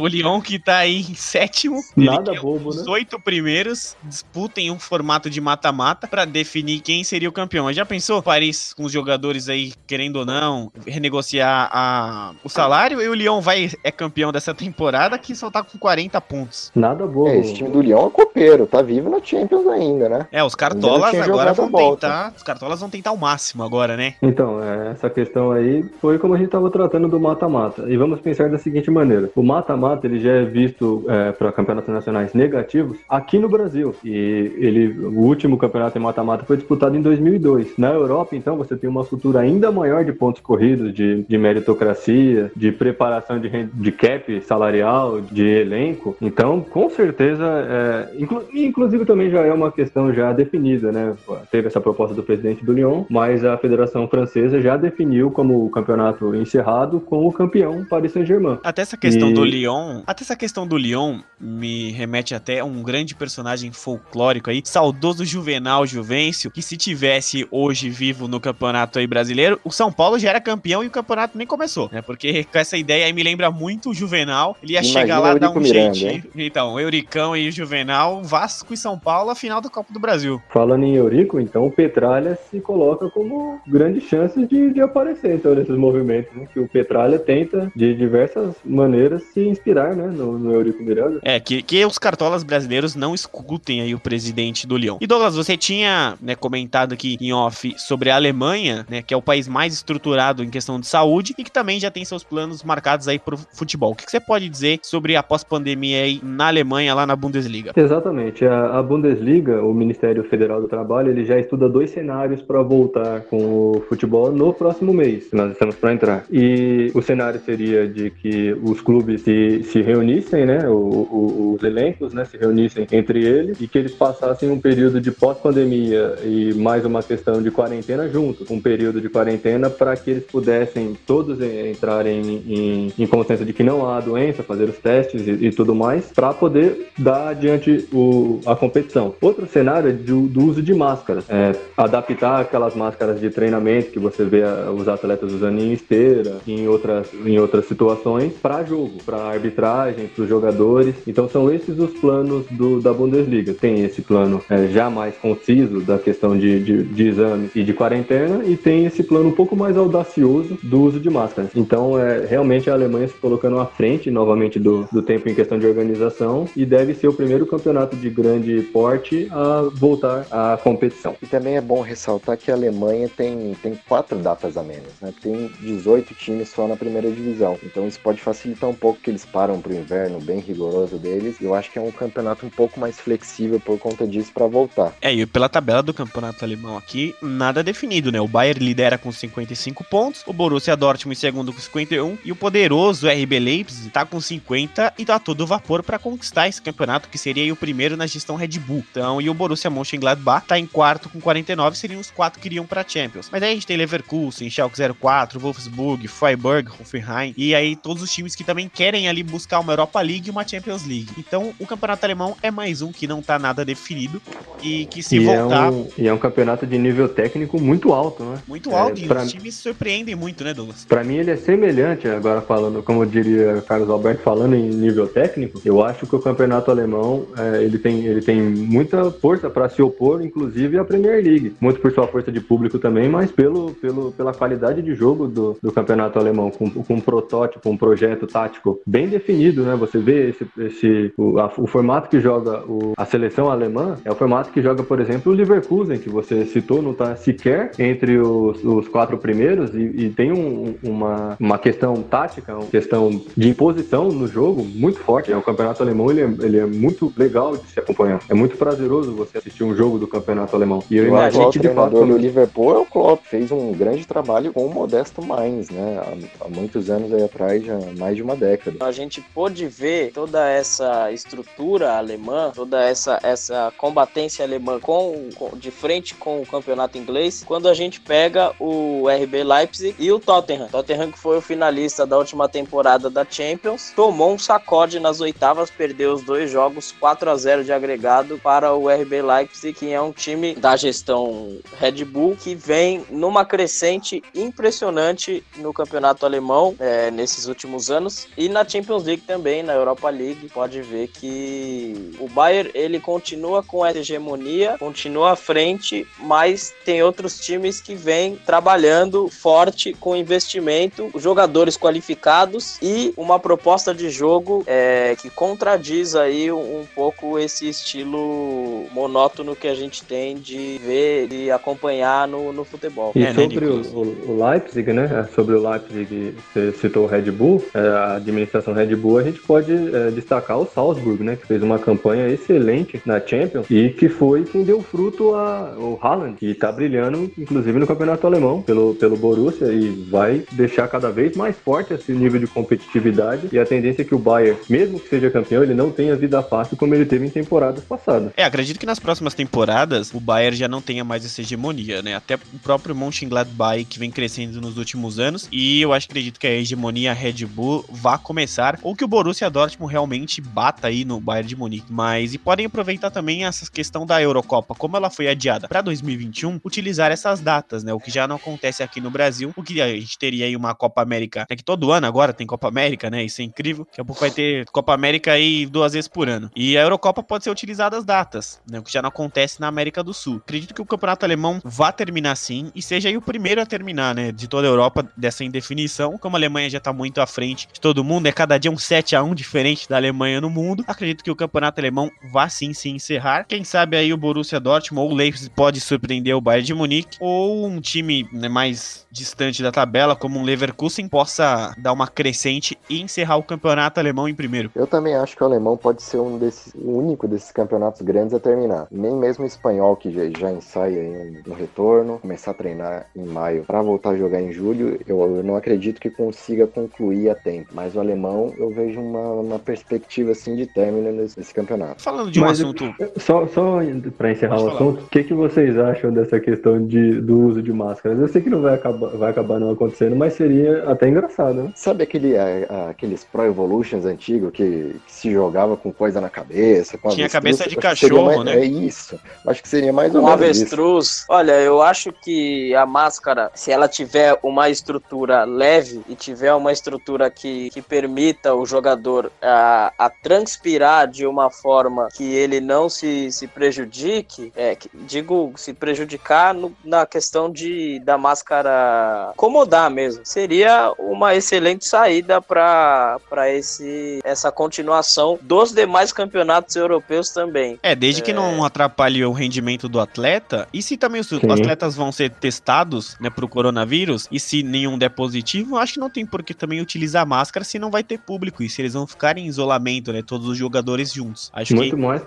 O, Lyon que tá aí em sétimo, Nada bobo, né? os oito primeiros disputem um formato de mata-mata pra definir quem seria o campeão. Já pensou? Paris com os jogadores aí, querendo ou não, renegociar a, o salário e o Lyon vai é campeão dessa temporada que só tá com 40 pontos. Nada bobo. É, esse time do Lyon é copeiro, tá vivo na Champions ainda, né? É, os cartolas agora vão tentar, os cartolas vão tentar o máximo agora, né? Então, é, essa questão aí foi como a gente estava tratando do mata-mata. E vamos pensar da seguinte maneira: o mata-mata ele já é visto para campeonatos nacionais negativos aqui no Brasil. E ele, o último campeonato em mata-mata foi disputado em 2002. Na Europa, então, você tem uma cultura ainda maior de pontos corridos, de, de meritocracia, de preparação de, de cap salarial, de elenco. Então, com certeza, é, inclu- inclusive também já é uma questão já definida, né? Teve essa proposta do presidente do Lyon, mas a Federação Francesa já definiu como o campeonato encerrado com o campeão Paris Saint-Germain. Até essa questão E- do Lyon, até essa questão do Lyon me remete até a um grande personagem folclórico aí, saudoso Juvenal Juvencio, que se tivesse hoje vivo no campeonato aí brasileiro, o São Paulo já era campeão e o campeonato nem começou, né? Porque com essa ideia aí me lembra muito o Juvenal, ele ia Imagina chegar lá dar um Miranda, Então, Euricão e Juvenal, Vasco e São Paulo, a final da Copa do Brasil. Falando em Eurico, então o Petralha se coloca como grande chance de, de aparecer então, nesses movimentos, né? Que o Petralha tenta, de diversas maneiras, se inspirar né? no, no Eurico Miranda. É, que, que os cartolas brasileiros não escutem aí o presidente do Lyon. E Douglas, você tinha né, comentado aqui em off sobre a Alemanha, né, que é o país mais estruturado em questão de saúde e que também já tem seus planos marcados aí pro futebol. O que, que você pode dizer sobre a pós-pandemia aí na Alemanha, lá na Bundesliga? Exatamente. A, a Bundesliga, o Ministério Federal do Trabalho, ele já estuda dois cenários para voltar com o futebol no próximo mês, que nós estamos para entrar. E o cenário seria de que os clubes se, se reunissem, né, o- o- os elencos, né, se reunissem entre eles e que eles passassem um período de pós-pandemia e mais uma questão de quarentena junto, um período de quarentena para que eles pudessem todos en- entrarem em, em consciência de que não há doença, fazer os testes e, e tudo mais, para poder dar adiante o, a competição. Outro cenário é do, do uso de máscaras, é, adaptar aquelas máscaras de treinamento que você vê os atletas usando em esteira, em outras, em outras situações, para jogo, para arbitragem, para os jogadores. Então são esses os planos do, da Bundesliga. Tem esse plano é, já mais conciso da questão de, de, de exames e de quarentena e tem esse plano um pouco mais audacioso do uso de máscaras. Então é realmente a Alemanha se colocando à frente novamente do, do tempo em questão questão de organização e deve ser o primeiro campeonato de grande porte a voltar à competição. E também é bom ressaltar que a Alemanha tem, tem quatro datas a menos, né? Tem 18 times só na primeira divisão. Então isso pode facilitar um pouco que eles param para o inverno bem rigoroso deles. E eu acho que é um campeonato um pouco mais flexível por conta disso para voltar. É, e pela tabela do campeonato alemão aqui, nada definido, né? O Bayern lidera com 55 pontos, o Borussia Dortmund em segundo com 51 e o poderoso RB Leipzig tá com 50 e tá todo vapor para conquistar esse campeonato que seria o primeiro na gestão Red Bull. Então, e o Borussia Mönchengladbach tá em quarto com 49, seriam os quatro que iriam para Champions. Mas aí a gente tem Leverkusen, Schalke 04, Wolfsburg, Freiburg, Hoffenheim e aí todos os times que também querem ali buscar uma Europa League e uma Champions League. Então, o campeonato alemão é mais um que não tá nada definido e que se e voltar É um, e é um campeonato de nível técnico muito alto, né? muito É, alto e pra- os times surpreendem muito, né, Douglas? Pra mim ele é semelhante, agora falando, como diria Carlos Alberto, falando em nível técnico, eu acho que o campeonato alemão é, ele, tem, ele tem muita força para se opor, inclusive à Premier League. Muito por sua força de público também, mas pelo, pelo, pela qualidade de jogo do, do campeonato alemão, com, com um protótipo, um projeto tático bem definido, né? Você vê esse, esse, o, a- o formato que joga o- a seleção alemã é o formato que joga, por exemplo, o Leverkusen, que você citou, não está sequer entre os, os quatro primeiros e, e tem um- uma, uma questão tática, uma questão de imposição no jogo muito forte. É, o campeonato alemão ele é, ele é muito legal de se acompanhar. É muito prazeroso você assistir um jogo do campeonato alemão. E eu O imagino que de fato treinador do Liverpool é o Klopp, fez um grande trabalho com o Modesto Mainz, né? Há, há muitos anos aí atrás, já mais de uma década. A gente pôde ver toda essa estrutura alemã, toda essa, essa combatência alemã com, com- de frente com o campeonato inglês, quando a gente pega o RB Leipzig e o Tottenham. Tottenham, que foi o finalista da última temporada da Champions, tomou um sacode nas oitavas, perdeu os dois jogos 4 a 0 de agregado para o RB Leipzig, que é um time da gestão Red Bull que vem numa crescente impressionante no campeonato alemão é, nesses últimos anos e na Champions League também, na Europa League. Pode ver que o Bayern ele continua com essa hegemonia, continua à frente, mas tem outros times que vêm trabalhando forte com investimento, jogadores qualificados e uma proposta de jogo é, que contradiz aí um, pouco esse estilo monótono que a gente tem de ver e acompanhar no, no futebol. E É, né, sobre o, Nicolas? o- o Leipzig, né? Sobre o Leipzig, você citou o Red Bull, é, a administração Red Bull, a gente pode é, destacar o Salzburg, né? Que fez uma campanha excelente na Champions e que foi quem deu fruto ao Haaland, que tá brilhando, inclusive no campeonato alemão, pelo, pelo Borussia, e vai deixar cada vez mais forte esse nível de competitividade. E a tendência é que o Bayern, mesmo que seja campeão, ele não tenha vida fácil como ele teve em temporadas passadas. É, acredito que nas próximas temporadas o Bayern já não tenha mais essa hegemonia, né? Até o próprio Mönchengladbach que vem crescendo nos últimos anos e eu acho acredito que a hegemonia Red Bull vá começar ou que o Borussia Dortmund realmente bata aí no Bayern de Munique. Mas e podem aproveitar também essa questão da Eurocopa, como ela foi adiada para 2021, utilizar essas datas, né? O que já não acontece aqui no Brasil, o que a gente teria aí uma Copa América, é que todo ano agora tem Copa América, né? Isso é incrível. Daqui a pouco vai ter Copa América aí duas vezes por ano. E a Eurocopa pode ser utilizada as datas, né? O que já não acontece na América do Sul. Acredito que o campeonato alemão vá terminar sim e seja aí o primeiro a terminar, né? De toda a Europa dessa indefinição. Como a Alemanha já tá muito à frente de todo mundo, é cada dia um 7 a 1 diferente da Alemanha no mundo. Acredito que o campeonato alemão vá sim se encerrar. Quem sabe aí o Borussia Dortmund ou o Leipzig pode surpreender o Bayern de Munique ou um time né, mais distante da tabela, como um Leverkusen, possa dar uma crescente e encerrar o campeonato alemão em primeiro. Eu também acho que o alemão pode ser um desses, o único desses campeonatos grandes a terminar. Nem mesmo o espanhol, que já, já ensaia aí um, um retorno, começar a treinar em maio para voltar a jogar em julho, eu, eu não acredito que consiga concluir a tempo. Mas o alemão, eu vejo uma, uma perspectiva assim de término nesse, nesse campeonato. Falando de um Mas- assunto Só, só para encerrar Pode o assunto, o que, que vocês acham dessa questão de, do uso de máscaras? Eu sei que não vai acabar, vai acabar não acontecendo, mas seria até engraçado, né? Sabe aquele, a- a- aqueles Pro Evolutions antigos que, que se jogava com coisa na cabeça? Com Tinha avestruz? cabeça de cachorro, mais- né? É isso. Acho que seria mais ou Um menos isso. avestruz. Olha, eu acho que a máscara, se ela tiver uma estrutura leve e tiver uma estrutura que, que permita o jogador a, a transpirar de uma forma que ele não se, se prejudique, é, que- digo, se prejudicar no- na questão de da máscara acomodar mesmo, seria uma excelente saída para esse essa essa continuação dos demais campeonatos europeus também. É, desde que não atrapalhe o rendimento do atleta, e se também os Sim. atletas vão ser testados, né, pro coronavírus, e se nenhum der positivo, acho que não tem por que também utilizar máscara se não vai ter público, e se eles vão ficar em isolamento, né, todos os jogadores juntos. Acho Muito que mais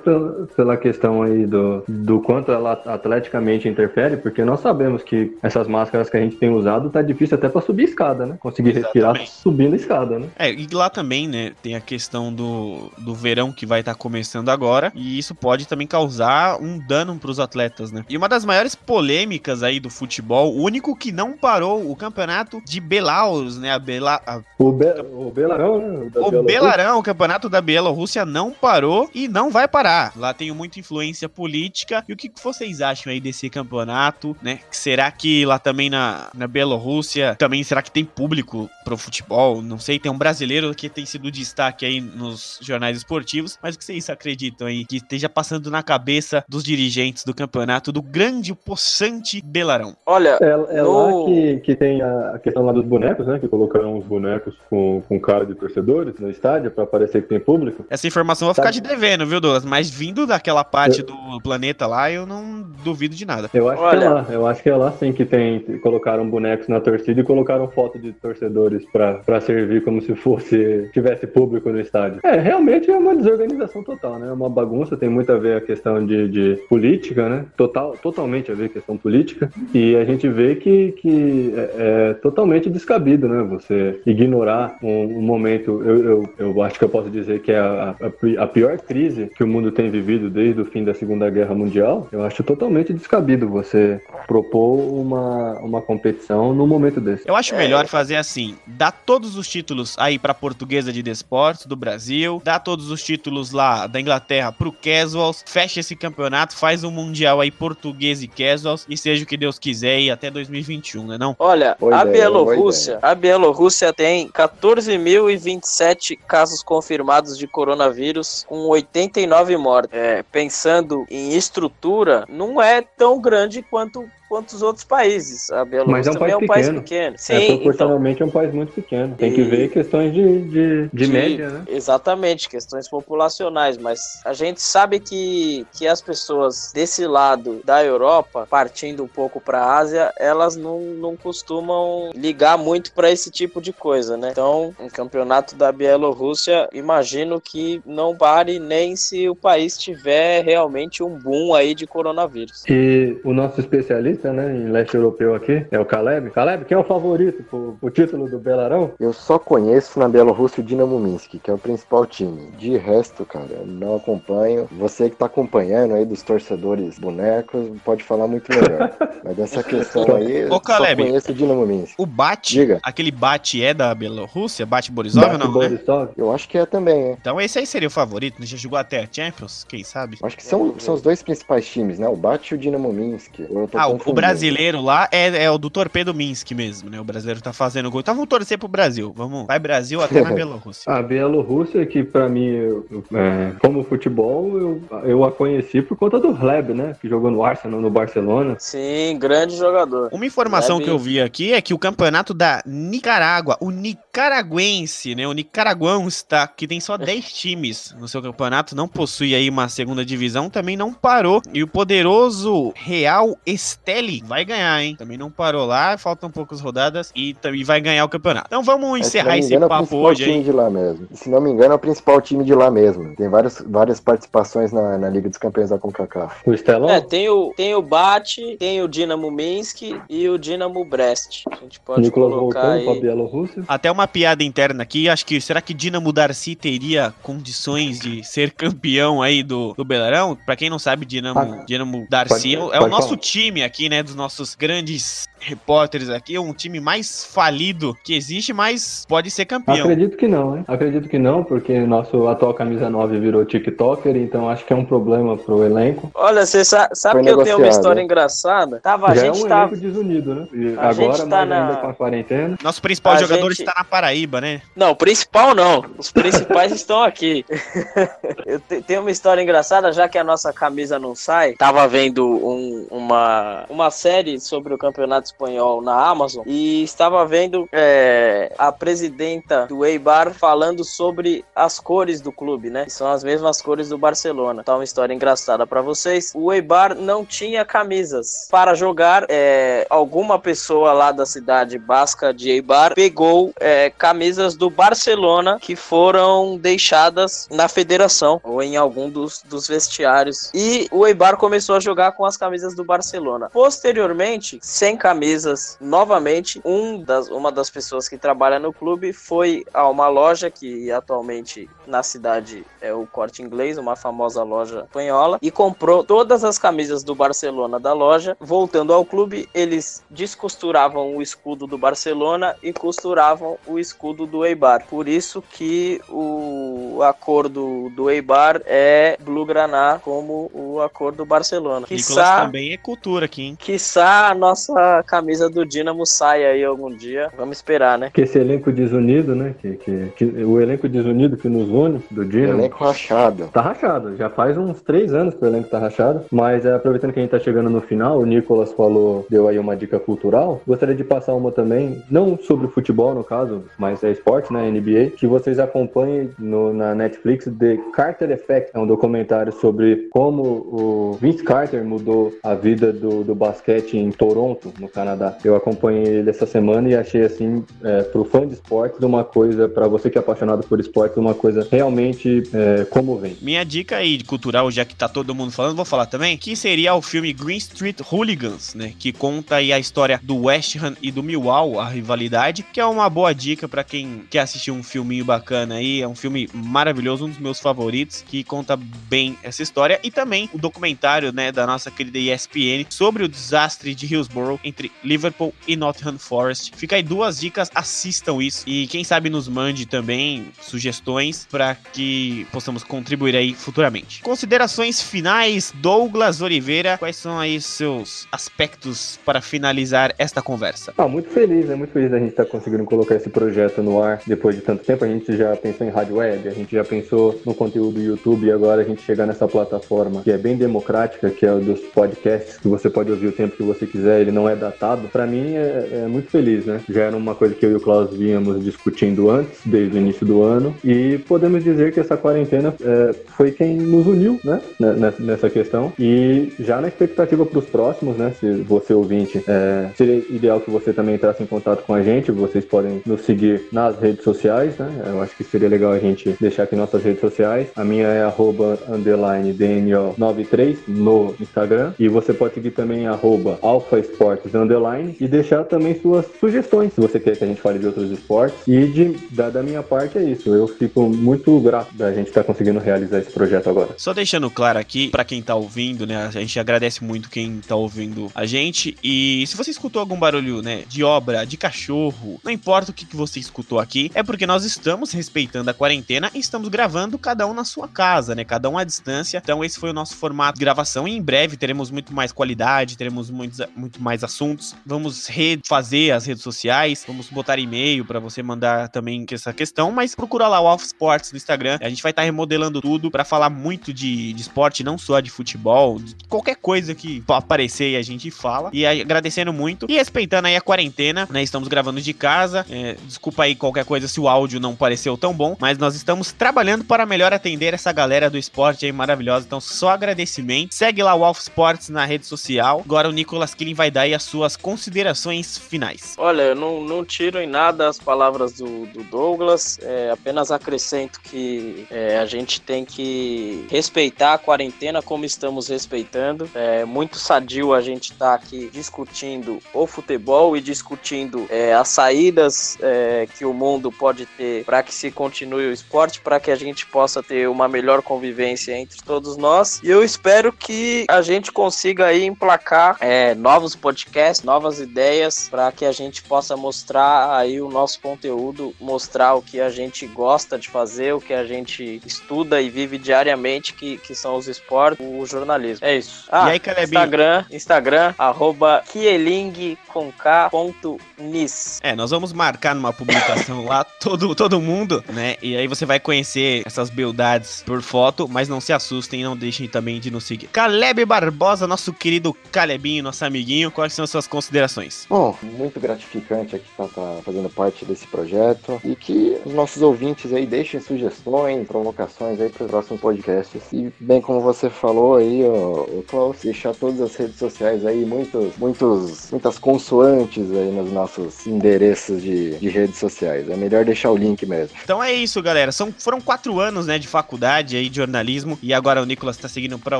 pela, questão aí do, do quanto ela atleticamente interfere, porque nós sabemos que essas máscaras que a gente tem usado tá difícil até pra subir escada, né? Conseguir respirar Exatamente. subindo a escada, né? É, e lá também, né, tem a questão do, do verão que vai estar começando agora, e isso pode também causar um dano pros atletas, né? E uma das maiores polêmicas aí do futebol, o único que não parou o campeonato de Belarus, né, a, Bela, a O, Be o Belarão, né? O Bielorrússia. Belarão, o campeonato da Bielorrússia, não parou e não vai parar. Lá tem muita influência política. E o que que vocês acham aí desse campeonato, né? Será que lá também na, na Bielorrússia, também será que tem público pro futebol? Não sei, tem um brasileiro que tem sido destaque aí nos jornais esportivos. Mas o que vocês acreditam aí que esteja passando na cabeça dos dirigentes do campeonato do grande, possante Belarão? Olha, É, é No- lá que, que tem a a questão lá dos bonecos, né? Que colocaram os bonecos com, com cara de torcedores no estádio pra parecer que tem público. Essa informação eu vou ficar te devendo, viu, Douglas? Mas vindo daquela parte do planeta lá, eu não duvido de nada. Eu acho que Olha. é lá, eu acho que é lá sim que tem. Colocaram bonecos na torcida e colocaram foto de torcedores pra servir como se fosse. tivesse público no estádio. É, realmente é uma desorganização total, né? É uma bagunça, tem muito a ver a questão de, de política, né? Total, totalmente a ver a questão política. E a gente vê que, que é, é totalmente descabido, né? Você ignorar um, um momento. Eu, eu, eu acho que eu posso dizer que é a, a, a pior crise que o mundo tem vivido desde o fim da Segunda Guerra Mundial. Eu acho totalmente descabido você propor uma, uma competição num momento desse. Eu acho melhor fazer assim: dar todos os títulos aí pra Portuguesa de Desportos do Brasil, dar todos os títulos lá da Inglaterra pro Casuals, fecha esse campeonato, faz um mundial aí português e Casuals e seja o que Deus quiser aí até 2021, né não? Olha, Boa a Bielorrússia, a Bielorrússia tem 14.027 casos confirmados de coronavírus, com 89 mortes. É, pensando em estrutura, não é tão grande quanto quanto os outros países. A Bielorrússia Mas é um também país é um país pequeno. pequeno. é, Sim, então, proporcionalmente é um país muito pequeno. Tem que E- ver questões de, de, de, de- média, né? Exatamente, questões populacionais, mas a gente sabe que, que as pessoas desse lado da Europa, partindo um pouco para a Ásia, elas não, não costumam ligar muito para esse tipo de coisa, né? Então, um campeonato da Bielorrússia, imagino que não pare nem se o país tiver realmente um boom aí de coronavírus. E o nosso especialista, né, em leste europeu aqui, é o Caleb. Caleb, quem é o favorito pro, pro título do Belarão? Eu só conheço na Bielorrússia o Dinamo Minsk, que é o principal time. De resto, cara, eu não acompanho. Você que tá acompanhando aí dos torcedores bonecos, pode falar muito melhor. [LAUGHS] Mas dessa questão aí, eu Ô, Caleb. só conheço o Dinamo Minsk. O Bate, Diga. aquele Bate é da Bielorrússia? Bate Borisov ou Bate não, né? Borisov? Eu acho que é também, hein? Então esse aí seria o favorito, né? Já jogou até a Champions, quem sabe? Acho que são, são os dois principais times, né? O Bate e o Dinamo Minsk. Eu tô Ah, o, o brasileiro lá é, é o do Torpedo Minsk mesmo, né? O brasileiro tá fazendo gol. Então vamos torcer pro Brasil. Vamos. Vai Brasil até na [LAUGHS] Bielorrússia. A Bielorrússia, que pra mim, eu- é, como futebol, eu, eu a conheci por conta do Hleb, né? Que jogou no Arsenal, no Barcelona. Sim, grande jogador. Uma informação Deve- que eu vi aqui é que o campeonato da Nicarágua, o Nicaraguense, né? O Nicaraguão está, que tem só 10 [LAUGHS] times no seu campeonato, não possui aí uma segunda divisão, também não parou. E o poderoso Real Esteli vai ganhar, hein? Também não parou lá, faltam poucas rodadas e também vai ganhar o campeonato. Então vamos se não encerrar me esse engano, é o papo principal hoje time de lá mesmo. Se não me engano, é o principal time de lá mesmo. Tem várias, várias participações na, na Liga dos Campeões da CONCACAF. O Estelão? É, tem o, tem o Bate, tem o Dinamo Minsk e o Dinamo Brest. A gente pode Nicolas colocar voltando pra aí. Bielorrússia. Até uma piada interna aqui, acho que será que Dinamo Darcy teria condições de ser campeão aí do, do Belarão? Pra quem não sabe, Dinamo, Ah, Dinamo Darcy pode- é o- é o nosso falar. time aqui, né, dos nossos grandes repórteres aqui, é um time mais falido que existe, mas pode ser campeão. Acredito que não, hein? Acredito que não, porque nosso atual camisa 9 virou TikToker, então acho que é um problema pro elenco. Olha, você sa- sabe Foi que eu tenho uma história hein? engraçada? Tava, a Já é gente um tá. elenco desunido, né? E A agora, gente tá na- ainda com a quarentena. Nosso principal A jogador gente- está na Paraíba, né? Não, o principal não. Os principais [LAUGHS] estão aqui. [LAUGHS] Eu te- tenho uma história engraçada, já que a nossa camisa não sai. Tava vendo um- uma, uma série sobre o campeonato espanhol na Amazon e estava vendo é, a presidenta do Eibar falando sobre as cores do clube, né? Que são as mesmas cores do Barcelona. Então, uma história engraçada pra vocês. O Eibar não tinha camisas para jogar. é, alguma pessoa lá da cidade basca de Eibar pegou é, camisas do Barcelona que foram deixadas na federação ou em algum dos, dos vestiários. E o Eibar começou a jogar com as camisas do Barcelona. Posteriormente, sem camisas, novamente, um das, uma das pessoas que trabalha no clube foi a uma loja que atualmente na cidade é o Corte Inglês, uma famosa loja espanhola, e comprou todas as camisas do Barcelona da loja. Voltando ao clube, eles descosturavam o escudo do Barcelona e costuravam o escudo do Eibar. Por isso que o a cor do, Eibar é blue graná, como o a cor do Barcelona. Nicolas Quiçá, também é cultura aqui, hein? quiçá a nossa camisa do Dinamo saia aí algum dia. Vamos esperar, né? Que esse elenco desunido, né? Que, que, que o elenco desunido que nos une, do Dinamo. Elenco rachado. Tá rachado, já faz uns três anos que o elenco tá rachado, mas é, aproveitando que a gente tá chegando no final, o Nicolas falou, deu aí uma dica cultural, gostaria de passar uma também, não sobre futebol no caso, mas é esporte, né, NBA, que vocês acompanhem no, na Netflix, The Carter Effect, é um documentário sobre como o Vince Carter mudou a vida do, do basquete em Toronto, no Canadá. Eu acompanhei ele essa semana e achei, assim, é, pro fã de esportes, uma coisa, para você que é apaixonado por esportes, uma coisa realmente é, comovente. Minha dica aí de cultural, já que tá todo mundo falando, vou falar também, que seria o filme Green Street Hooligans, né? Que conta aí a história do West Ham e do Millwall, a rivalidade, que é uma boa dica pra quem quer assistir um filminho bacana aí. É um filme maravilhoso, um dos meus favoritos, que conta bem essa história. E também o documentário, né, da nossa querida ESPN sobre o desastre de Hillsborough entre Liverpool e Nottingham Forest. Fica aí duas dicas, assistam isso. E quem sabe nos mande também sugestões para que possamos contribuir aí futuramente. Considerações finais, Douglas Oliveira, quais são aí seus aspectos para finalizar esta conversa? Ah, muito feliz, né? Muito feliz da gente estar conseguindo colocar esse projeto no ar depois de tanto tempo. A gente já pensou em rádio web, a gente já pensou no conteúdo do YouTube e agora a gente chegar nessa plataforma que é bem democrática, que é o dos podcasts, que você pode ouvir o tempo que você quiser, ele não é datado. Pra mim é, é muito feliz, né? Já era uma coisa que eu e o Klaus vínhamos discutindo antes, desde o início do ano, e podemos dizer que essa quarentena é, foi quem nos uniu, né? ne- ne- Nessa questão. E já na expectativa para os próximos, né? Se você ouvinte, é, seria ideal que você também entrasse em contato com a gente. Vocês podem nos seguir nas redes sociais, né? Eu acho que seria legal a gente deixar aqui nossas redes sociais. A minha é arroba underline DNO93 no Instagram. E você pode seguir também arroba Alpha Esportes underline e deixar também suas sugestões, se você quer que a gente fale de outros esportes. E de, da, da minha parte é isso. Eu fico muito grato da gente estar conseguindo realizar esse projeto agora. Só deixando claro aqui, pra quem tá ouvindo, né? A gente agradece muito quem tá ouvindo a gente. E se você escutou algum barulho, né? De obra, de cachorro, não importa o que, que você escutou aqui, é porque nós estamos respeitando a quarentena e estamos gravando cada um na sua casa, né? Cada um à distância. Então, esse foi o nosso formato de gravação. E em breve teremos muito mais qualidade, teremos muitos, muito mais assuntos. Vamos refazer as redes sociais, vamos botar e-mail pra você mandar também essa questão. Mas procura lá o Alpha Sports no Instagram. A gente vai estar remodelando tudo pra falar muito de, de esporte, não só de futebol, de qualquer coisa que aparecer e a gente fala. E agradecendo muito e respeitando aí a quarentena, né? Estamos gravando de casa. É, desculpa aí qualquer coisa se o áudio não pareceu tão bom, mas nós estamos trabalhando para melhor atender essa galera do esporte aí maravilhosa. Então, só agradecimento. Segue lá o Alpha Sports na rede social. Agora o Nicolas Killing vai dar aí as suas considerações finais. Olha, eu não, não tiro em nada as palavras do, do Douglas, é, apenas acrescento que é, a gente tem que respeitar a quarentena como estamos respeitando. É muito sadio a gente estar aqui discutindo o futebol e discutindo é, as saídas é, que o mundo pode ter para que se continue o esporte, para que a gente possa ter uma melhor convivência entre todos nós. E eu espero que a gente consiga aí emplacar é, novos podcasts, novas ideias para que a gente possa mostrar aí o nosso conteúdo, mostrar o que a gente gosta de fazer, o que a gente estuda e vive diariamente, que, que são os esportes, o jornalismo. É isso. Ah, E aí, Calebinho? Instagram, Instagram, arroba kieling com K ponto nis. É, nós vamos marcar numa publicação lá, todo, todo mundo, né? E aí você vai conhecer essas beldades por foto, mas não se assustem, não deixem também de nos seguir. Caleb Barbosa, nosso querido Calebinho, nosso amiguinho, quais são as suas considerações? Bom, muito gratificante aqui estar tá, tá fazendo parte desse projeto e que os nossos ouvintes aí deixem sugestões, provocações aí para os próximos podcasts. E bem como você falou aí, o Klaus, deixar todas as redes sociais aí, muitos, muitos, muitas consoantes aí nos nossos endereços de, de redes sociais. É melhor deixar o link mesmo. Então é isso, galera. São, foram quatro anos, né, de faculdade aí de jornalismo e agora o Nicolas está seguindo para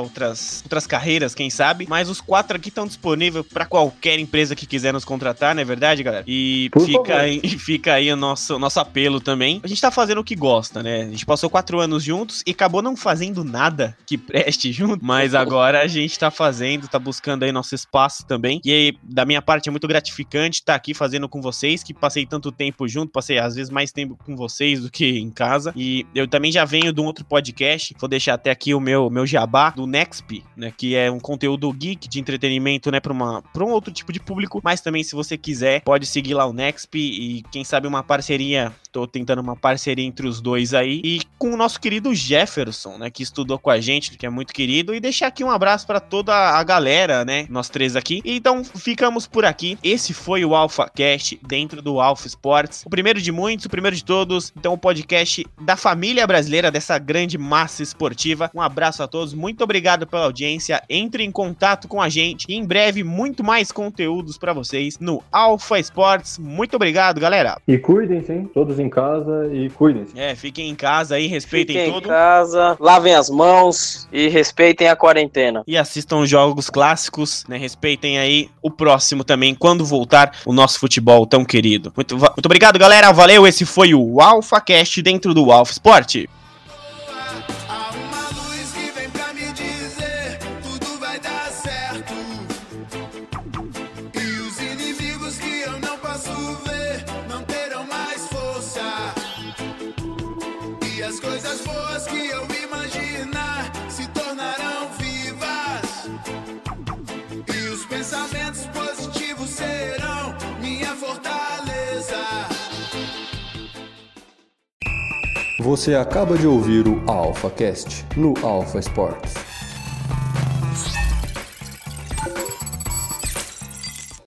outras, outras carreiras, quem sabe. Mas os quatro aqui estão disponíveis para qualquer empresa que quiser nos contratar, não é verdade, galera? E Por fica favor. aí, [LAUGHS] fica aí o nosso, nosso apelo também. A gente tá fazendo o que gosta, né? A gente passou quatro anos juntos e acabou não fazendo nada que preste [LAUGHS] junto, mas agora a gente tá fazendo, tá buscando aí nosso espaço também. E aí, da minha parte, é muito gratificante estar aqui fazendo com vocês, que passei tanto tempo junto, passei às vezes mais tempo com vocês do que em casa. E eu também já venho de um outro podcast, vou deixar até aqui o meu, meu jabá, do Nexp, né? Que é um conteúdo geek de entretenimento, né? Pra, uma, pra um outro tipo de público, mas também se você quiser, pode seguir lá o Nexp e quem sabe uma parceria, tô tentando uma parceria entre os dois aí, e com o nosso querido Jefferson, né? Que estudou com a gente, que é muito querido, e deixar aqui um abraço para toda a galera, né? Nós três aqui. Então ficamos por aqui. Esse foi o Alpha Cast dentro do Alpha Sports. O primeiro de muitos, o primeiro de todos. Então, o podcast da família brasileira, dessa grande massa esportiva. Um abraço a todos, muito obrigado pela audiência. Entre em contato com a gente e em breve muito mais conteúdos para vocês no Alpha Sports. Muito obrigado, galera. E cuidem-se, hein? Todos em casa e cuidem-se. É, fiquem em casa aí, respeitem Fiquem em tudo. casa, lavem as mãos e respeitem a quarentena. e assistam jogos clássicos, né? Respeitem aí o próximo também, quando voltar o nosso futebol tão querido. Muito, muito obrigado, galera. Valeu. Esse foi o AlphaCast dentro do Alpha Sport. Você acaba de ouvir o AlphaCast no Alpha Sports.